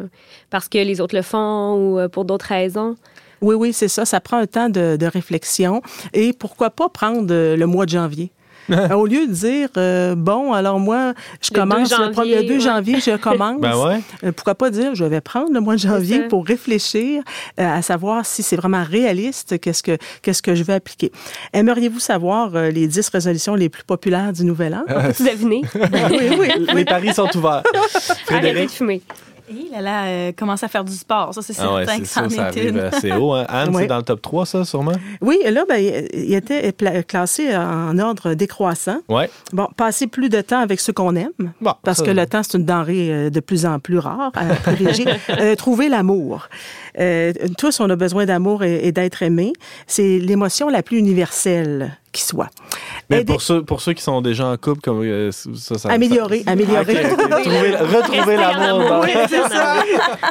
parce que les autres le font ou euh, pour d'autres raisons. oui, oui, c'est ça. Ça prend un temps de, réflexion. Et pourquoi pas prendre euh, le mois de janvier? Au lieu de dire, euh, bon, alors moi, je Le commence 2 le, premier- le 2 janvier, janvier, je commence. Ben ouais. Euh, pourquoi pas dire, je vais prendre le mois de janvier pour réfléchir euh, à savoir si c'est vraiment réaliste, qu'est-ce que, qu'est-ce que je vais appliquer. Aimeriez-vous savoir euh, les 10 résolutions les plus populaires du Nouvel An? Tu devinez? oui, oui. Les paris sont ouverts. Arrêtez de Frédéric? fumer. Et là, là, euh, commence à faire du sport. Ça, c'est Ah ouais, certain c'est que c'en sûr, ça est arrive une. assez haut. Hein. Anne, Ouais. c'est dans le top 3, ça, sûrement? Oui, là, ben, il était classé en ordre décroissant. Ouais. Bon, passer plus de temps avec ceux qu'on aime, Bon, parce ça- que le temps, c'est une denrée euh, de plus en plus rare à privilégier. Euh, trouver l'amour. Euh, tous, on a besoin d'amour et, et d'être aimé. C'est l'émotion la plus universelle qui soit. Mais Aider- pour ceux, pour ceux qui sont déjà en couple, comme euh, ça, ça... Améliorer, ça- améliorer. Trouver- retrouver l'amour. dans- Oui, c'est ça.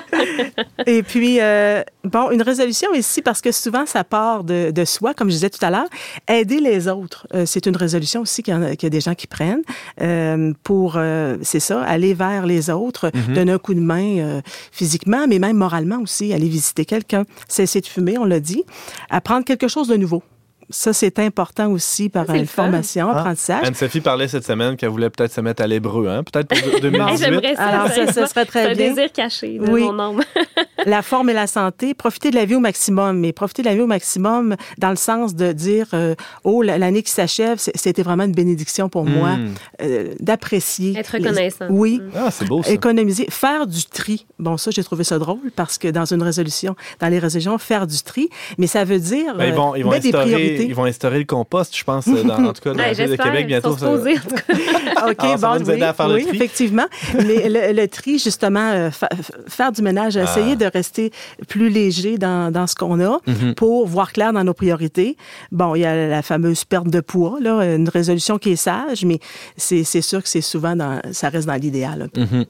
Et puis, euh, bon, une résolution ici, parce que souvent, ça part de, de soi, comme je disais tout à l'heure. Aider les autres, euh, c'est une résolution aussi qu'il y, a, qu'il y a des gens qui prennent euh, pour, euh, c'est ça, aller vers les autres, donner un coup de main euh, physiquement, mais même moralement aussi, aller visiter quelqu'un, cesser de fumer, on l'a dit, apprendre quelque chose de nouveau. Ça, c'est important aussi par une formation, Ah. apprentissage. Anne-Sophie parlait cette semaine qu'elle voulait peut-être se mettre à l'hébreu, hein? Peut-être pour Hey, 2018. J'aimerais ça. Alors, ça, ça serait très C'est un bien. désir caché de Oui. mon âme. la forme et la santé, profiter de la vie au maximum. Mais profiter de la vie au maximum dans le sens de dire, euh, oh, la- l'année qui s'achève, c'était vraiment une bénédiction pour moi, Mm. euh, d'apprécier. Être les- reconnaissant. Oui. Ah, c'est beau, ça. Économiser, faire du tri. Bon, ça, j'ai trouvé ça drôle parce que dans une résolution, dans les résolutions, faire du tri, mais ça veut dire Ben, ils vont, ils, vont mettre des instaurer, ils vont instaurer le compost, je pense, euh, dans, en tout cas, dans la Ouais, ville de. Québec Ils bientôt. sont ça- supposés, en tout cas. OK, Alors, ça va bon, nous oui, à faire le oui, tri. effectivement. Mais le, le tri, justement, euh, fa- faire du ménage, essayer Ah. de rester plus léger dans, dans ce qu'on a Mhm. pour voir clair dans nos priorités. Bon, il y a la fameuse perte de poids, là, une résolution qui est sage, mais c'est sûr que c'est souvent dans, ça reste dans l'idéal. Mhm.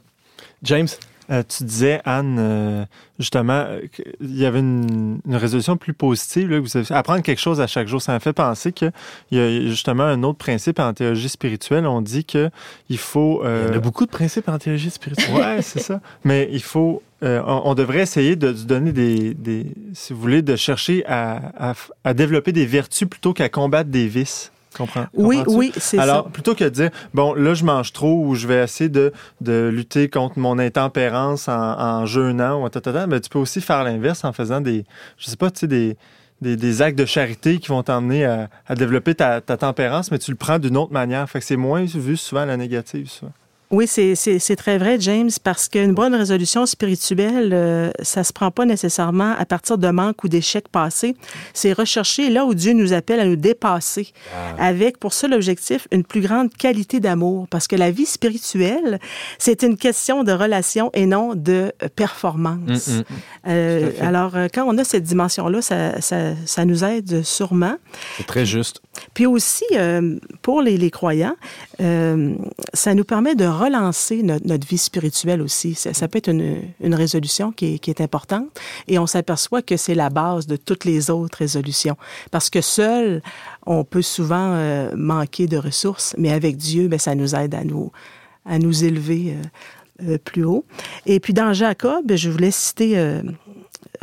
James? Euh, tu disais, Anne, euh, justement, euh, qu'il y avait une, une résolution plus positive. Là, que vous avez, apprendre quelque chose à chaque jour, ça me fait penser qu'il y a justement un autre principe en théologie spirituelle. On dit qu'il faut... euh, Il y en a beaucoup de principes en théologie spirituelle. Ouais, c'est ça. Mais il faut. euh, on, on devrait essayer de, se donner des, des- Si vous voulez, de chercher à, à, à développer des vertus plutôt qu'à combattre des vices. Comprends? Oui, oui, c'est Alors, ça. plutôt que de dire, bon, là, je mange trop ou je vais essayer de, de lutter contre mon intempérance en, en jeûnant ou tatata, mais tu peux aussi faire l'inverse en faisant des, je sais pas, tu sais, des, des, des actes de charité qui vont t'emmener à, à développer ta, ta tempérance, mais tu le prends d'une autre manière. Fait que c'est moins vu souvent à la négative, ça. Oui, c'est- très vrai, James, parce qu'une bonne résolution spirituelle, euh, ça se prend pas nécessairement à partir de manques ou d'échecs passés. C'est rechercher là où Dieu nous appelle à nous dépasser, avec pour ça l'objectif une plus grande qualité d'amour, parce que la vie spirituelle, c'est une question de relation et non de euh, performance. Mm, mm. Euh, à fait. alors, euh, quand on a cette dimension-là, ça, ça, ça nous aide sûrement. C'est très juste. Puis aussi, euh, pour les, les croyants, euh, ça nous permet de relancer notre, vie spirituelle aussi. Ça, peut être une, résolution qui est, importante et on s'aperçoit que c'est la base de toutes les autres résolutions. Parce que seul, on peut souvent euh, manquer de ressources, mais avec Dieu, ben, ça nous aide à nous, à nous élever euh, euh, plus haut. Et puis dans Jacob, je voulais citer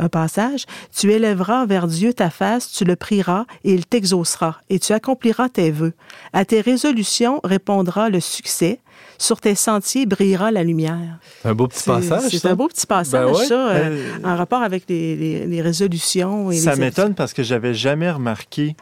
un passage. Tu élèveras vers Dieu ta face, tu le prieras et il t'exaucera et tu accompliras tes vœux. À tes résolutions répondra le succès. Sur tes sentiers brillera la lumière. C'est un beau petit passage. C'est ça. un beau petit passage, Ben ouais. ça, euh, Euh, en rapport avec les, les- les résolutions. Et Ça m'étonne parce que j'avais jamais remarqué,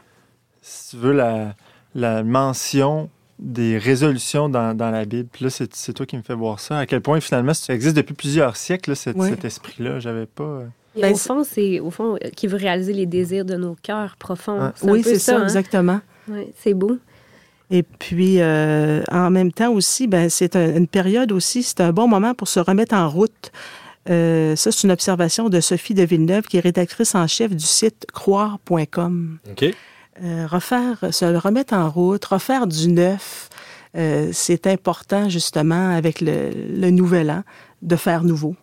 si tu veux, la, la mention des résolutions dans, dans la Bible. Puis là, c'est c'est toi qui me fais voir ça. À quel point, finalement, ça existe depuis plusieurs siècles, là, cet, Ouais. cet esprit-là. J'avais pas... Et Ben, au fond, c'est au fond euh, qui veut réaliser les désirs de nos cœurs profonds. Ah. Oui, c'est ça, hein? exactement. Ouais, c'est beau. Et puis, euh, en même temps aussi, ben, c'est un- une période aussi, c'est un bon moment pour se remettre en route. Euh, ça, c'est une observation de Sophie de Villeneuve, qui est rédactrice en chef du site croire.com. OK. Euh, refaire, se remettre en route, refaire du neuf, euh, c'est important justement avec le, le nouvel an de faire nouveau.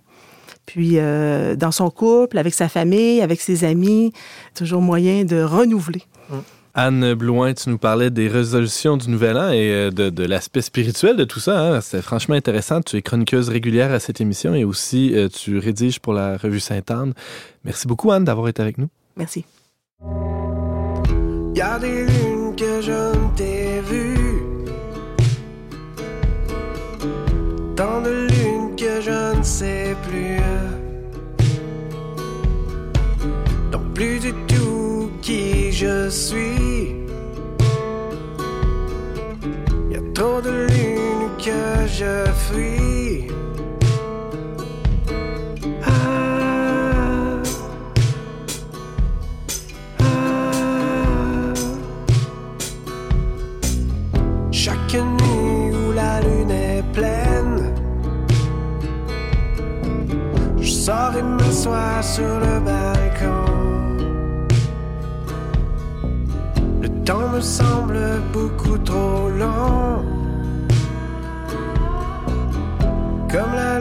Puis euh, dans son couple, avec sa famille, avec ses amis, toujours moyen de renouveler. Mm. Anne Blouin, tu nous parlais des résolutions du Nouvel An et euh, de, l'aspect spirituel de tout ça. Hein. C'est franchement intéressant. Tu es chroniqueuse régulière à cette émission et aussi euh, tu rédiges pour la revue Sainte-Anne. Merci beaucoup, Anne, d'avoir été avec nous. Merci. Que je ne t'ai ne sais plus. Donc plus du tout qui je suis. Y a trop de lune que je fuis. Sors et m'assois sur le balcon. Le temps me semble beaucoup trop long. Comme la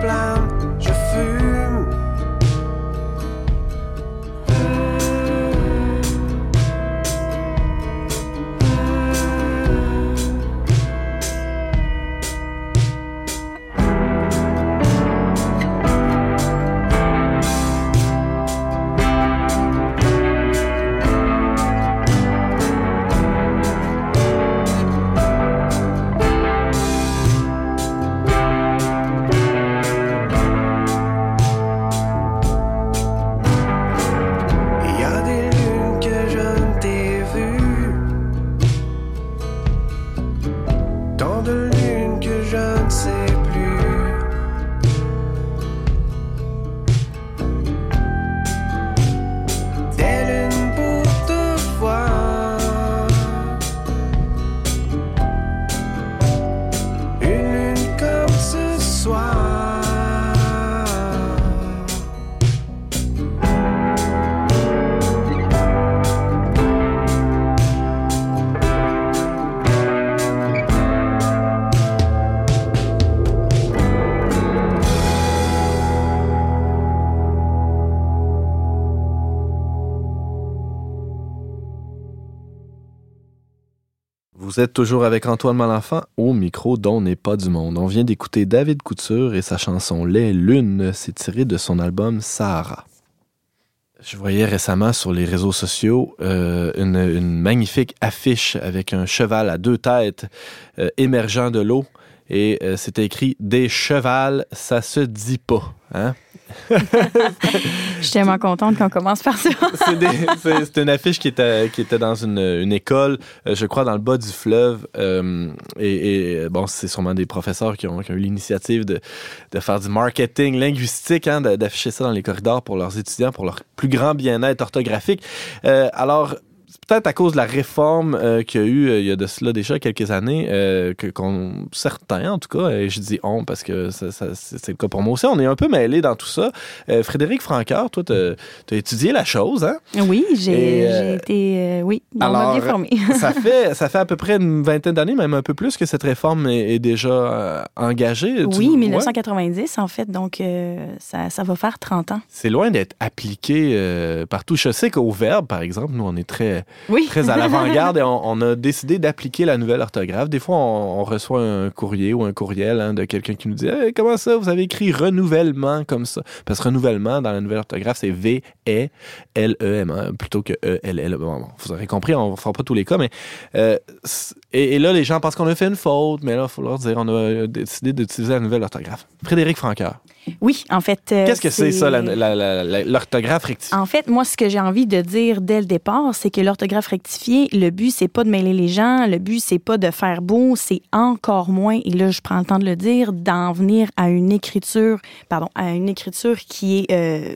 plan Vous êtes toujours avec Antoine Malenfant au micro dont n'est pas du monde. On vient d'écouter David Couture et sa chanson Les Lunes. C'est tiré de son album Sahara. Je voyais récemment sur les réseaux sociaux euh, une, magnifique affiche avec un cheval à deux têtes euh, émergeant de l'eau et euh, c'était écrit Des chevals, ça se dit pas. Hein? Je suis tellement contente qu'on commence par ça. c'est une affiche qui était, dans une, école, euh, je crois, dans le bas du fleuve. euh, et, bon, c'est sûrement des professeurs qui ont, eu l'initiative de, faire du marketing linguistique, hein, d'afficher ça dans les corridors pour leurs étudiants, pour leur plus grand bien-être orthographique. Euh, alors, peut-être à cause de la réforme euh, qu'il y a eu euh, il y a de cela déjà quelques années, euh, que qu'on, certains en tout cas, et je dis on parce que ça- ça- c'est le cas pour moi aussi, on est un peu mêlés dans tout ça. Frédéric Franqueur, toi, tu as étudié la chose, hein? Oui, j'ai été. oui, on m'a alors, bien formé. ça fait ça fait à peu près une vingtaine d'années, même un peu plus, que cette réforme est, est déjà engagée. Tu- Oui, ouais? 1990 en fait, donc ça, ça va faire 30 ans. C'est loin d'être appliqué partout. Je sais qu'au Verbe, par exemple, nous, on est très, Oui. très à l'avant-garde et on, a décidé d'appliquer la nouvelle orthographe. Des fois, on, reçoit un courrier ou un courriel hein, de quelqu'un qui nous dit Comment ça, vous avez écrit renouvellement comme ça Parce que renouvellement dans la nouvelle orthographe, c'est V-E-L-E-M hein, plutôt que E-L-L. Vous aurez compris, on ne fera pas tous les cas, mais. euh, et, et là, les gens pensent qu'on a fait une faute, mais là, il faut leur dire on a décidé d'utiliser la nouvelle orthographe. Frédéric Franqueur, Oui, en fait. euh, qu'est-ce que c'est ça, l'orthographe rectifiée? En fait, moi, ce que j'ai envie de dire dès le départ, c'est que l'orthographe rectifiée, le but, c'est pas de mêler les gens, le but, c'est pas de faire beau, c'est encore moins, et là, je prends le temps de le dire, d'en venir à une écriture, pardon, à une écriture qui est euh,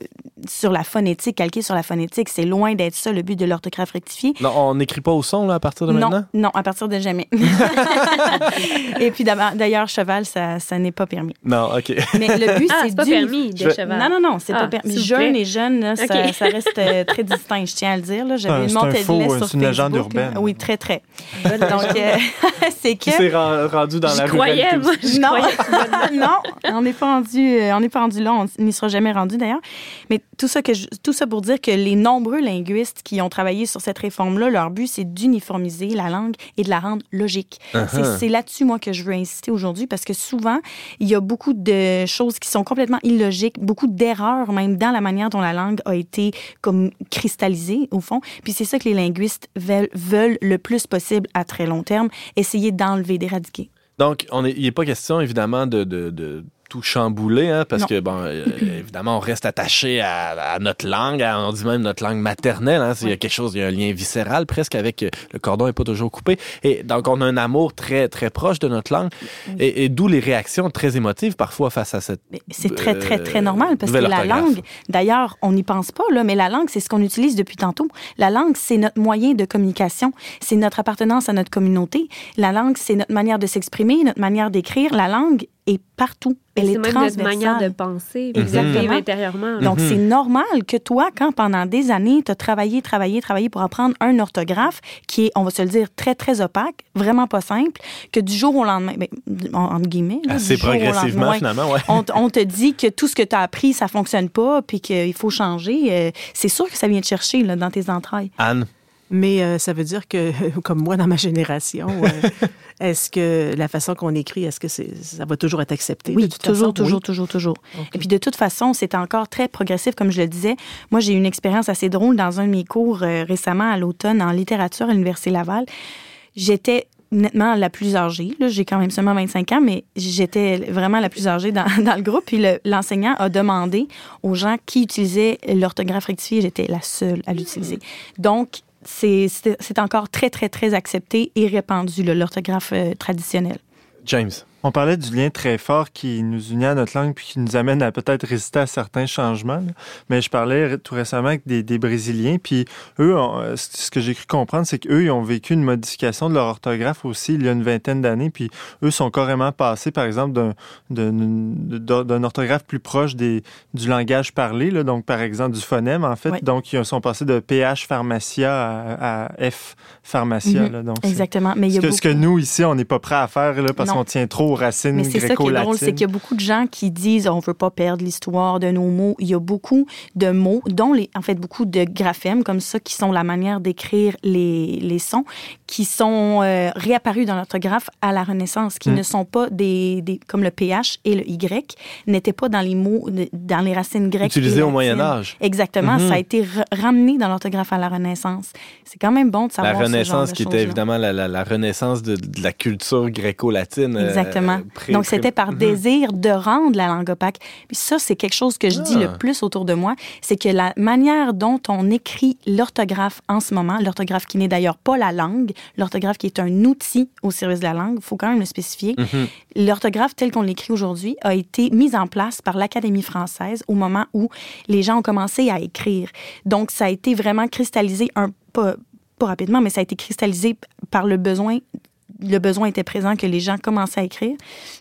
sur la phonétique, calquée sur la phonétique. C'est loin d'être ça, le but de l'orthographe rectifiée. Non, on n'écrit pas au son là, à partir de Non, maintenant? non, à partir de jamais. Et puis d'ailleurs, cheval, ça, ça n'est pas permis. Non, OK. Mais le but, Ah, c'est c'est pas permis de Je- cheval. Non, non, non, c'est Ah, pas permis. s'il vous Jeune et jeune, là, ça, reste euh, très distinct, je tiens à le dire. J'avais Ah, une c'est un montée de lait euh, sur c'est une légende Facebook. urbaine. Oui, très, très. Donc, euh, c'est que... Ren- rendu dans la croyais, moi. Je non, croyais. non, on n'est pas rendu, euh, on n'est pas rendu là, on n'y sera jamais rendu d'ailleurs. Mais tout ça que je- tout ça pour dire que les nombreux linguistes qui ont travaillé sur cette réforme-là, leur but c'est d'uniformiser la langue et de la rendre logique. C'est- C'est là-dessus moi que je veux insister aujourd'hui parce que souvent il y a beaucoup de choses qui sont complètement illogiques, beaucoup d'erreurs même dans la manière dont la langue a été comme cristallisée au fond. Puis c'est ça que les linguistes veulent, veulent le plus possible à très long terme essayer d'enlever, d'éradiquer. Donc, on est- il n'est pas question, évidemment, de, de- de tout chambouler, hein, parce Non. que, bon, euh, évidemment, on reste attaché à, à notre langue, à- on dit même notre langue maternelle. Hein, il y a quelque chose, il y a un lien viscéral presque avec euh, le cordon n'est pas toujours coupé. Et donc, on a un amour très, très proche de notre langue, et, et d'où les réactions très émotives parfois face à cette. C'est très, très, très Euh, normal parce que la langue, d'ailleurs, on n'y pense pas, là, mais la langue, c'est ce qu'on utilise depuis tantôt. La langue, c'est notre moyen de communication. C'est notre appartenance à notre communauté. La langue, c'est notre manière de s'exprimer, notre manière d'écrire. La langue est partout. Elle C'est est même notre transversale. manière de penser, de Exactement. vivre intérieurement. Donc, c'est normal que toi, quand pendant des années, tu as travaillé, travaillé, travaillé pour apprendre un orthographe qui est, on va se le dire, très, très opaque, vraiment pas simple, que du jour au lendemain, ben, en- entre guillemets, là, Assez du jour au progressivement, finalement, ouais. on, on te dit que tout ce que tu as appris, ça fonctionne pas, puis qu'il faut changer. euh, c'est sûr que ça vient te chercher là, dans tes entrailles. Anne, Mais euh, ça veut dire que, comme moi dans ma génération, euh, est-ce que la façon qu'on écrit, est-ce que c'est, ça va toujours être accepté? Oui, de toute toujours, façon? toujours, Oui. toujours, toujours. Et puis de toute façon, c'est encore très progressif, comme je le disais. Moi, j'ai eu une expérience assez drôle dans un de mes cours euh, récemment à l'automne en littérature à l'Université Laval. J'étais nettement la plus âgée. là. J'ai quand même seulement 25 ans, mais j'étais vraiment la plus âgée dans, dans le groupe. Puis le- l'enseignant a demandé aux gens qui utilisaient l'orthographe rectifiée. J'étais la seule à l'utiliser. Donc, c'est encore très, très, très accepté et répandu, l'orthographe euh, traditionnelle. James. On parlait du lien très fort qui nous unit à notre langue puis qui nous amène à peut-être résister à certains changements. là. Mais je parlais tout récemment avec des, des Brésiliens, puis eux, on- euh, ce que j'ai cru comprendre, c'est qu'eux, ils ont vécu une modification de leur orthographe aussi il y a une vingtaine d'années, puis eux sont carrément passés, par exemple, d'un- orthographe plus proche des, du langage parlé, là, donc par exemple du phonème, en fait. Donc, ils sont passés de PH pharmacia à, à F pharmacia. Mhm. là. Donc, c'est- Exactement. Mais il y ce a que, beaucoup... ce que nous, ici, on n'est pas prêt à faire là, parce qu'on tient trop aux racines Mais c'est ça qui est drôle, gréco-latines. c'est qu'il y a beaucoup de gens qui disent on veut pas perdre l'histoire de nos mots. Il y a beaucoup de mots, dont les, en fait beaucoup de graphèmes comme ça, qui sont la manière d'écrire les, les sons, qui sont euh, réapparus dans l'orthographe à la Renaissance, qui Mm. ne sont pas des, des comme le ph et le y n'étaient pas dans les mots, dans les racines grecques. et Utilisé au. Moyen Âge. Exactement, Mhm. ça a été ra- ramené dans l'orthographe à la Renaissance. C'est quand même bon de La savoir ce genre Renaissance, de qui était évidemment la, la- la renaissance de, de la culture gréco-latine. euh, Exactement. pré- Donc, c'était par Mhm. désir de rendre la langue opaque. Puis ça, c'est quelque chose que je dis Ah. le plus autour de moi, c'est que la manière dont on écrit l'orthographe en ce moment, l'orthographe qui n'est d'ailleurs pas la langue, l'orthographe qui est un outil au service de la langue, il faut quand même le spécifier, Mhm. l'orthographe telle qu'on l'écrit aujourd'hui a été mise en place par l'Académie française au moment où les gens ont commencé à écrire. Donc, ça a été vraiment cristallisé, un, pas, pas rapidement, mais ça a été cristallisé par le besoin. Le besoin était présent que les gens commençaient à écrire.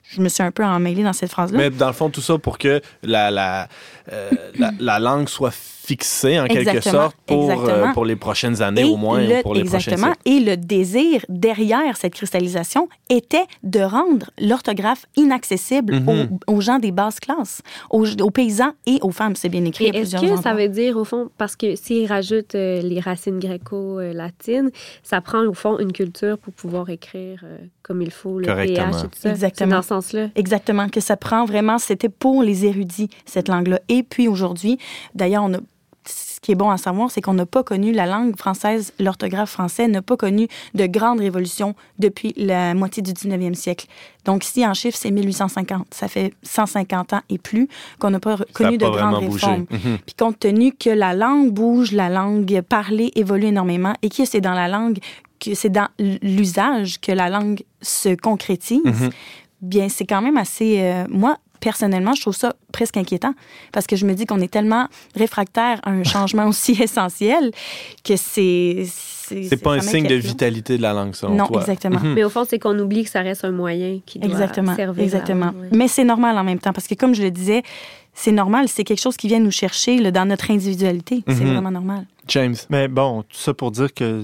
Je me suis un peu emmêlée dans cette phrase-là. Mais dans le fond, tout ça pour que la, la, euh, la, la langue soit fixée en quelque sorte pour, euh, pour les prochaines années, Et au moins, le- ou pour les exactement. Et le désir derrière cette cristallisation était de rendre l'orthographe inaccessible Mhm. aux, aux gens des basses classes, aux, aux paysans et aux femmes. C'est bien écrit. Est-ce que endroits. ça veut dire, au fond, parce que s'ils rajoutent euh, les racines gréco-latines, ça prend, au fond, une culture pour pouvoir écrire euh, comme il faut, le. PH et tout ça? Exactement. Dans ce sens-là? Exactement, que ça prend vraiment, c'était pour les érudits, cette langue-là. Et puis aujourd'hui, d'ailleurs, on a qui est bon à savoir, c'est qu'on n'a pas connu la langue française, l'orthographe français n'a pas connu de grande révolution depuis la moitié du 19e siècle. Donc, ici, en chiffres, c'est 1850. Ça fait 150 ans et plus qu'on n'a pas connu de bougé. réformes. Mhm. Puis compte tenu que la langue bouge, la langue parlée évolue énormément et que c'est dans la langue, que c'est dans l'usage que la langue se concrétise, Mhm. bien, c'est quand même assez. euh, moi, personnellement, je trouve ça presque inquiétant parce que je me dis qu'on est tellement réfractaire à un changement aussi essentiel que c'est c'est pas un ça signe de vitalité de la langue, selon Non, toi. exactement. Mhm. Mais au fond, c'est qu'on oublie que ça reste un moyen qui doit Exactement, servir. exactement. Mais c'est normal en même temps parce que comme je le disais, c'est normal, c'est quelque chose qui vient nous chercher là, dans notre individualité. C'est Mhm. vraiment normal. James. Mais bon, tout ça pour dire que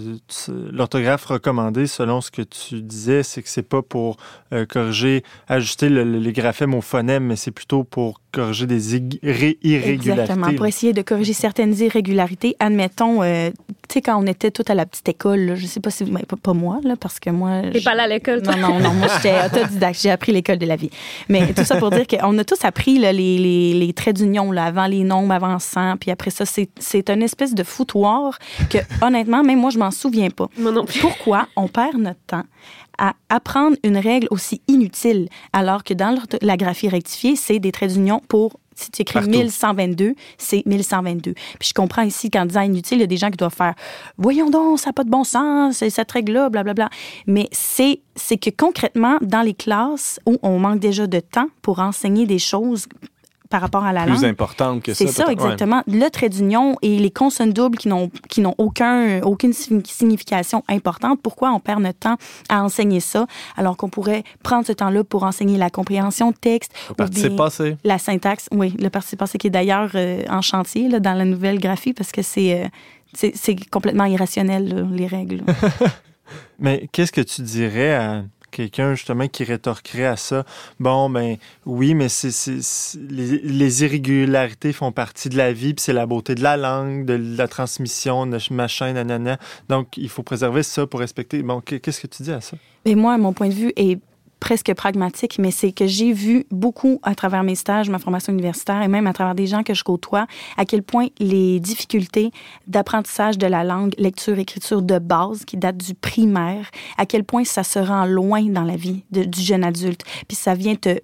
l'orthographe recommandée, selon ce que tu disais, c'est que c'est pas pour euh, corriger, ajuster le- le- les graphèmes au phonème, mais c'est plutôt pour corriger des irrégularités. Exactement. Pour essayer de corriger certaines irrégularités, admettons, euh, tu sais, quand on était tous à la petite école, là, je sais pas si, ben, pas, pas moi, là, parce que moi. T'es je- pas allé à l'école, toi? Non, non, non, moi j'étais autodidacte, j'ai appris l'école de la vie. Mais tout ça pour dire qu'on a tous appris là, les, les, les traits d'union, là, avant les nombres, avant 100, puis après ça, c'est c'est une espèce de foutoir que, honnêtement, même moi, je m'en souviens pas. Moi non plus. Pourquoi on perd notre temps à apprendre une règle aussi inutile, alors que dans la graphie rectifiée, c'est des traits d'union pour si tu écris Partout. 1122, c'est 1122. Puis je comprends ici qu'en disant inutile, il y a des gens qui doivent faire Voyons donc, ça n'a pas de bon sens, c'est cette règle-là, blablabla. Mais c'est c'est que concrètement, dans les classes où on manque déjà de temps pour enseigner des choses par rapport à la Plus langue, importante que ça. c'est ça. Ouais. exactement. Le trait d'union et les consonnes doubles qui n'ont qui n'ont aucun aucune signi- signification importante. Pourquoi on perd notre temps à enseigner ça alors qu'on pourrait prendre ce temps-là pour enseigner la compréhension de texte Le ou bien passé. la syntaxe? Oui, le participe passé qui est d'ailleurs euh, en chantier là, dans la nouvelle graphie parce que c'est euh, c'est complètement irrationnel là, les règles. Mais qu'est-ce que tu dirais à quelqu'un justement qui rétorquerait à ça? Bon, ben oui, mais c'est, les, irrégularités font partie de la vie, puis c'est la beauté de la langue, de la transmission, machin, nanana. Donc, il faut préserver ça pour respecter. Bon, qu'est-ce que tu dis à ça? Et moi, mon point de vue est presque pragmatique, mais c'est que j'ai vu beaucoup à travers mes stages, ma formation universitaire et même à travers des gens que je côtoie, à quel point les difficultés d'apprentissage de la langue, lecture, écriture de base qui datent du primaire, à quel point ça se rend loin dans la vie du jeune adulte. Puis ça vient te...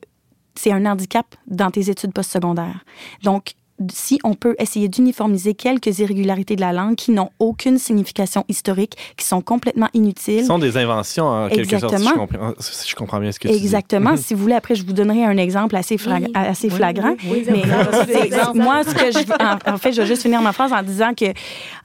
C'est un handicap dans tes études postsecondaires. Donc, si on peut essayer d'uniformiser quelques irrégularités de la langue qui n'ont aucune signification historique, qui sont complètement inutiles, Ce sont des inventions, en quelque sorte, si je Exactement. comprends, si je comprends bien ce que tu dis. Exactement. Mhm. Si vous voulez, après, je vous donnerai un exemple assez, flag- Oui. assez Oui, flagrant. oui, oui, Mais Exemple. moi, ce que je, en, en fait, je vais juste finir ma phrase en disant que,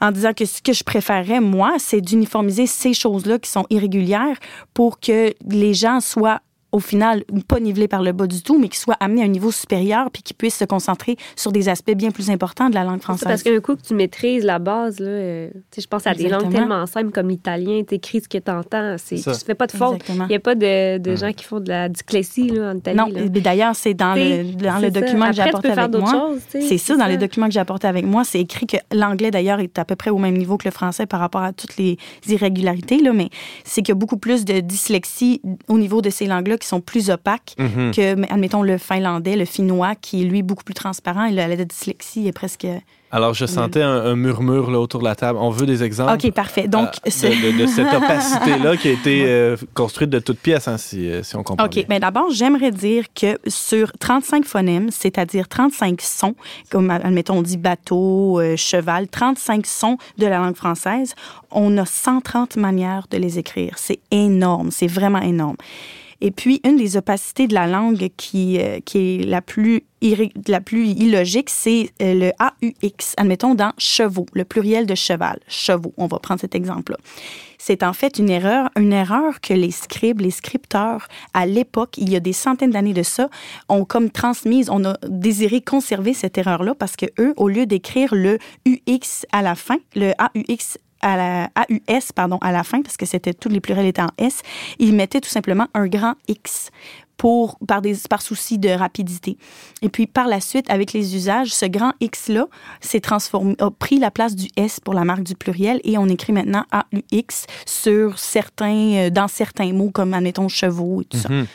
en disant que ce que je préférerais, moi, c'est d'uniformiser ces choses-là qui sont irrégulières pour que les gens soient au final, pas nivelés par le bas du tout, mais qui soient amenés à un niveau supérieur puis qui puissent se concentrer sur des aspects bien plus importants de la langue C'est française. parce qu'un coup que tu maîtrises la base, là, euh, tu sais, je pense à des langues tellement simples comme l'italien, tu écris ce que tu entends, tu fais pas de faute. Il n'y a pas de, de gens qui font de la dyslexie là, en Italie. Non, là. mais d'ailleurs, c'est dans le, dans le ça. document que j'ai apporté avec moi. C'est ça, dans ça. les documents que j'ai apportés avec moi, c'est écrit que l'anglais, d'ailleurs, est à peu près au même niveau que le français par rapport à toutes les irrégularités, là, mais c'est qu'il y a beaucoup plus de dyslexie au niveau de ces langues-là qui sont plus opaques Mhm. que, admettons, le finlandais, le finnois, qui est, lui, beaucoup plus transparent. Et la, la dyslexie est presque... Alors, je sentais un, un murmure là, autour de la table. On veut des exemples. OK, parfait. Donc, euh, de, de- de cette opacité-là qui a été euh, construite de toutes pièces, hein, si, euh, si on comprend bien. OK, mais d'abord, j'aimerais dire que sur 35 phonèmes, c'est-à-dire 35 sons, comme admettons on dit bateau, euh, cheval, 35 sons de la langue française, on a 130 manières de les écrire. C'est énorme, c'est vraiment énorme. Et puis, une des opacités de la langue qui, euh, est la plus, la plus illogique, c'est euh, le AUX. Admettons dans chevaux, le pluriel de cheval, chevaux. On va prendre cet exemple-là. C'est en fait une erreur, une erreur que les scribes, les scripteurs, à l'époque, il y a des centaines d'années de ça, ont comme transmise, on a désiré conserver cette erreur-là parce que eux, au lieu d'écrire le UX à la fin, le AUX à la AUS pardon à la fin parce que c'était tous les pluriels étaient en S, ils mettaient tout simplement un grand X pour par des par souci de rapidité. Et puis par la suite avec les usages, ce grand X là s'est transformé a pris la place du S pour la marque du pluriel et on écrit maintenant AUX sur certains euh, dans certains mots comme admettons chevaux et tout ça. Mhm.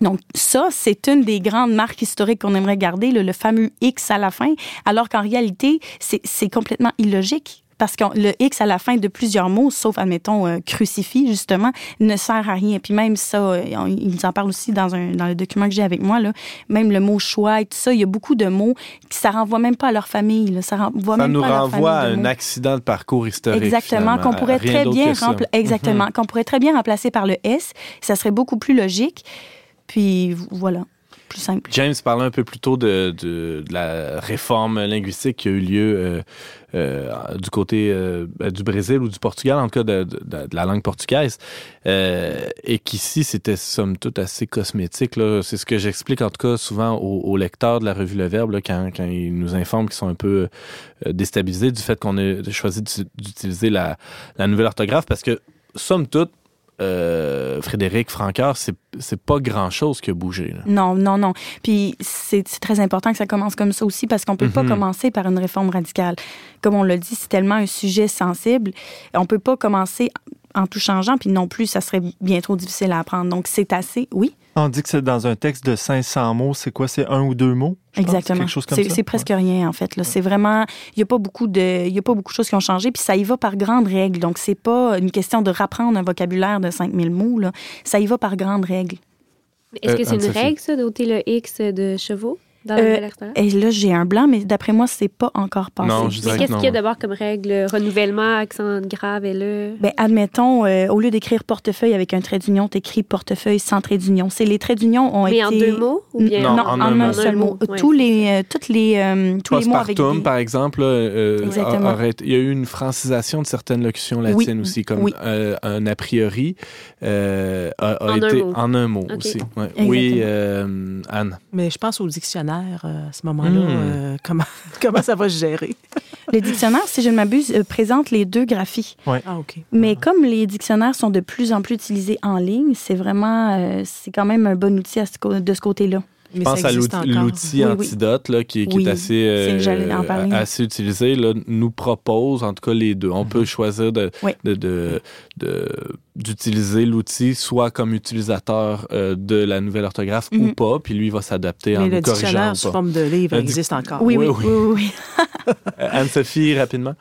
Donc, ça, c'est une des grandes marques historiques qu'on aimerait garder, le, le fameux X à la fin, alors qu'en réalité, c'est complètement illogique. Parce que le X à la fin de plusieurs mots, sauf, admettons, euh, crucifix, justement, ne sert à rien. Puis même ça, euh, on- ils en parlent aussi dans, un, dans le document que j'ai avec moi, là. Même le mot choix et tout ça, il y a beaucoup de mots qui ça renvoie même pas à leur famille. Là. Ça renvoie Ça même nous pas à leur renvoie à famille de un accident de parcours historique. Exactement, qu'on pourrait très bien Mhm. qu'on pourrait très bien remplacer par le S, ça serait beaucoup plus logique. Puis voilà. James parlait un peu plus tôt de, la réforme linguistique qui a eu lieu euh, euh, du côté euh, du Brésil ou du Portugal, en tout cas de, de, la langue portugaise, et qu'ici c'était somme toute assez cosmétique. C'est ce que j'explique en tout cas souvent aux, lecteurs de la revue Le Verbe quand, quand ils nous informent qu'ils sont un peu déstabilisés du fait qu'on ait choisi d'u- d'utiliser la nouvelle orthographe, parce que somme toute, euh, Frédéric Francaire, c'est pas grand chose qui a bougé. Là. Non, non, non. Puis c'est c'est très important que ça commence comme ça aussi parce qu'on peut pas Mhm. commencer par une réforme radicale. Comme on l'a dit, c'est tellement un sujet sensible. On peut pas commencer en tout changeant, puis non plus, ça serait bien trop difficile à apprendre. Donc c'est assez, oui, On dit que c'est dans un texte de 500 mots. C'est quoi? C'est un ou deux mots? exactement. Quelque chose comme C'est ça? c'est presque rien en fait. là. C'est vraiment, il y a pas beaucoup de, il y a pas beaucoup de choses qui ont changé, puis ça y va par grandes règles. Donc c'est pas une question de rapprendre un vocabulaire de 5000 mots là. Ça y va par grandes règles. Est-ce que Euh, c'est une règle, ça, d'ôter le X de chevaux? Dans Euh, le nouvel orthographe? Et là j'ai un blanc, mais d'après moi c'est pas encore passé. Non, je Mais qu'est-ce que qu'il y a d'abord comme règle? Renouvellement, accent grave et le. Ben, admettons, euh, au lieu d'écrire portefeuille avec un trait d'union, t'écris portefeuille sans trait d'union. C'est les traits d'union ont Mais été en deux mots ou bien Non, Non, en, en un un mot? seul mot. ouais. Tous les, euh, toutes les, euh, tous les mots avec Postpartum, des... par exemple, euh, aurait il y a eu une francisation de certaines locutions Oui, latines aussi, comme oui. euh, un a priori euh, a, a En un été mot. en un mot aussi. Ouais. Oui, euh, Anne. Mais je pense au dictionnaire euh, à ce moment-là. Hmm. euh, comment, comment ça va se gérer? Le dictionnaire, si je ne m'abuse, euh, présente les deux graphies. Ah, OK. Mais comme les dictionnaires sont de plus en plus utilisés en ligne, c'est vraiment, euh, c'est quand même un bon outil à ce co- de ce côté-là. Mais Je pense ça à existe l'outil encore. l'outil Oui, oui. antidote là, qui, qui Oui, est assez, euh, en assez utilisé, là, nous propose en tout cas les deux. On peut choisir de, d'utiliser l'outil soit comme utilisateur euh, de la nouvelle orthographe ou Mhm. pas, puis lui va s'adapter en le corrigeant dictionnaire ou sous forme de livre Le existe encore. Oui, Oui, oui, oui. oui, oui, oui. Euh, Anne-Sophie, rapidement.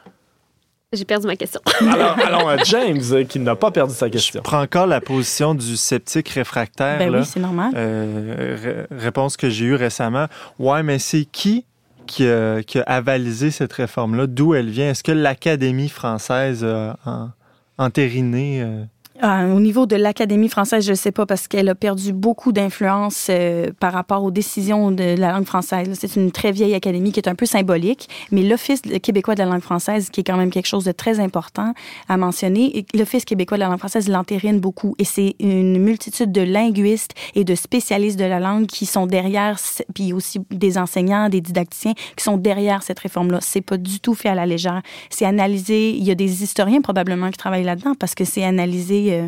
J'ai perdu ma question. Alors, allons à James, euh, qui n'a pas perdu sa Je question. prends encore la position du sceptique réfractaire. Ben là. oui, c'est normal. Euh, ré- réponse que j'ai eue récemment. Ouais, mais c'est qui qui a, qui a avalisé cette réforme-là? D'où elle vient? Est-ce que l'Académie française a en- entériné? Euh, au niveau de l'Académie française, je ne sais pas parce qu'elle a perdu beaucoup d'influence euh, par rapport aux décisions de la langue française. C'est une très vieille académie qui est un peu symbolique, mais l'Office québécois de la langue française, qui est quand même quelque chose de très important à mentionner, l'Office québécois de la langue française l'entérine beaucoup. Et c'est une multitude de linguistes et de spécialistes de la langue qui sont derrière, puis aussi des enseignants, des didacticiens qui sont derrière cette réforme-là. C'est pas du tout fait à la légère. C'est analysé. Il y a des historiens probablement qui travaillent là-dedans parce que c'est analysé, euh,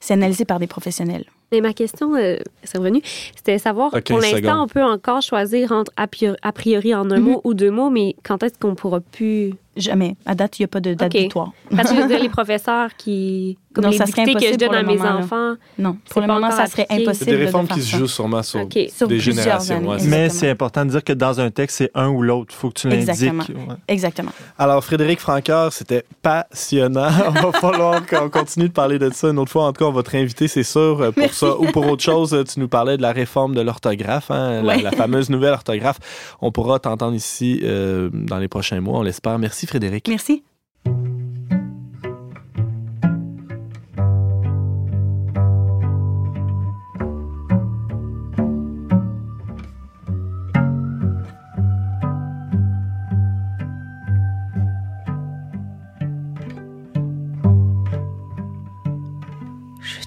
c'est analysé par des professionnels. Mais ma question, euh, c'est revenu, c'était savoir, pour l'instant, on peut encore choisir entre a priori, a priori en un Mhm. mot ou deux mots, mais quand est-ce qu'on pourra plus... Jamais. À date, il n'y a pas de date Ok. butoir. Parce que je veux dire, les professeurs qui... Comme Non, les ça dictées que je impossible donne à mes moment, enfants. Non, C'est pour le moment, ça serait appliqué. C'est impossible des réformes de qui se jouent sûrement sur OK. Sur des plusieurs générations. années. ouais. Mais c'est important de dire que dans un texte, c'est un ou l'autre. Il faut que tu l'indiques. Exactement. Ouais. Exactement. Alors, Frédéric Francoeur, c'était passionnant. On va falloir qu'on continue de parler de ça une autre fois. En tout cas, on va te réinviter, c'est sûr, pour Merci. ça ou pour autre chose. Tu nous parlais de la réforme de l'orthographe, hein, la fameuse nouvelle orthographe. On pourra t'entendre ici euh, dans les prochains mois, on l'espère. Merci, Frédéric. Merci.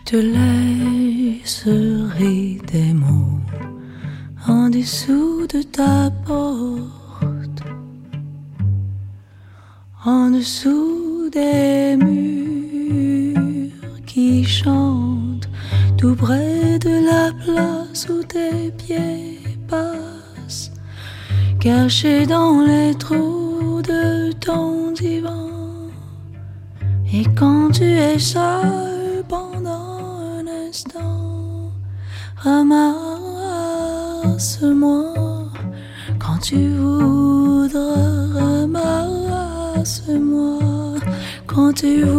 Te laisserai des mots en dessous de ta porte, en dessous des murs qui chantent tout près de la place où tes pieds passent, cachés dans les trous de ton divan. Et quand tu es seul tu voudras, ramasse-moi. Quand tu voudras,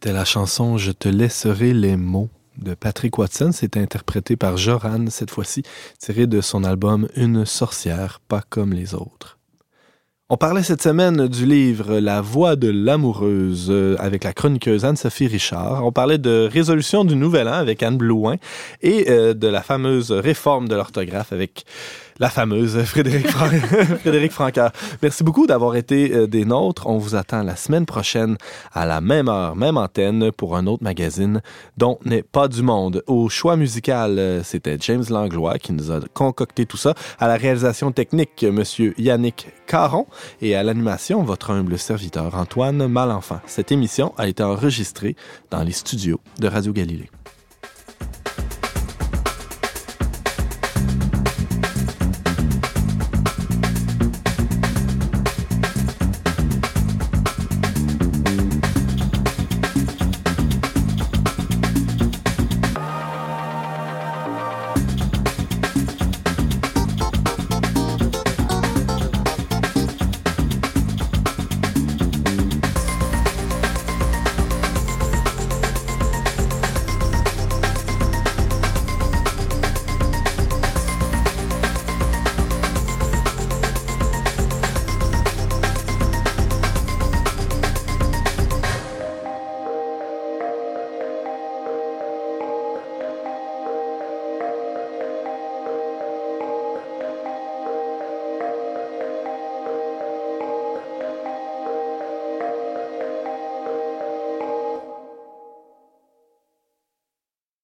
C'était la chanson Je te laisserai les mots de Patrick Watson. C'était interprété par Joran cette fois-ci, tiré de son album Une sorcière, pas comme les autres. On parlait cette semaine du livre La voix de l'amoureuse euh, avec la chroniqueuse Anne-Sophie Richard. On parlait de résolution du nouvel an avec Anne Blouin et euh, de la fameuse réforme de l'orthographe avec la fameuse Frédéric, Fran. Merci beaucoup d'avoir été euh, des nôtres. On vous attend la semaine prochaine à la même heure, même antenne pour un autre magazine dont n'est pas du monde. Au choix musical, euh, c'était James Langlois qui nous a concocté tout ça. À la réalisation technique, monsieur Yannick Caron et à l'animation, votre humble serviteur Antoine Malenfant. Cette émission a été enregistrée dans les studios de Radio Galilée.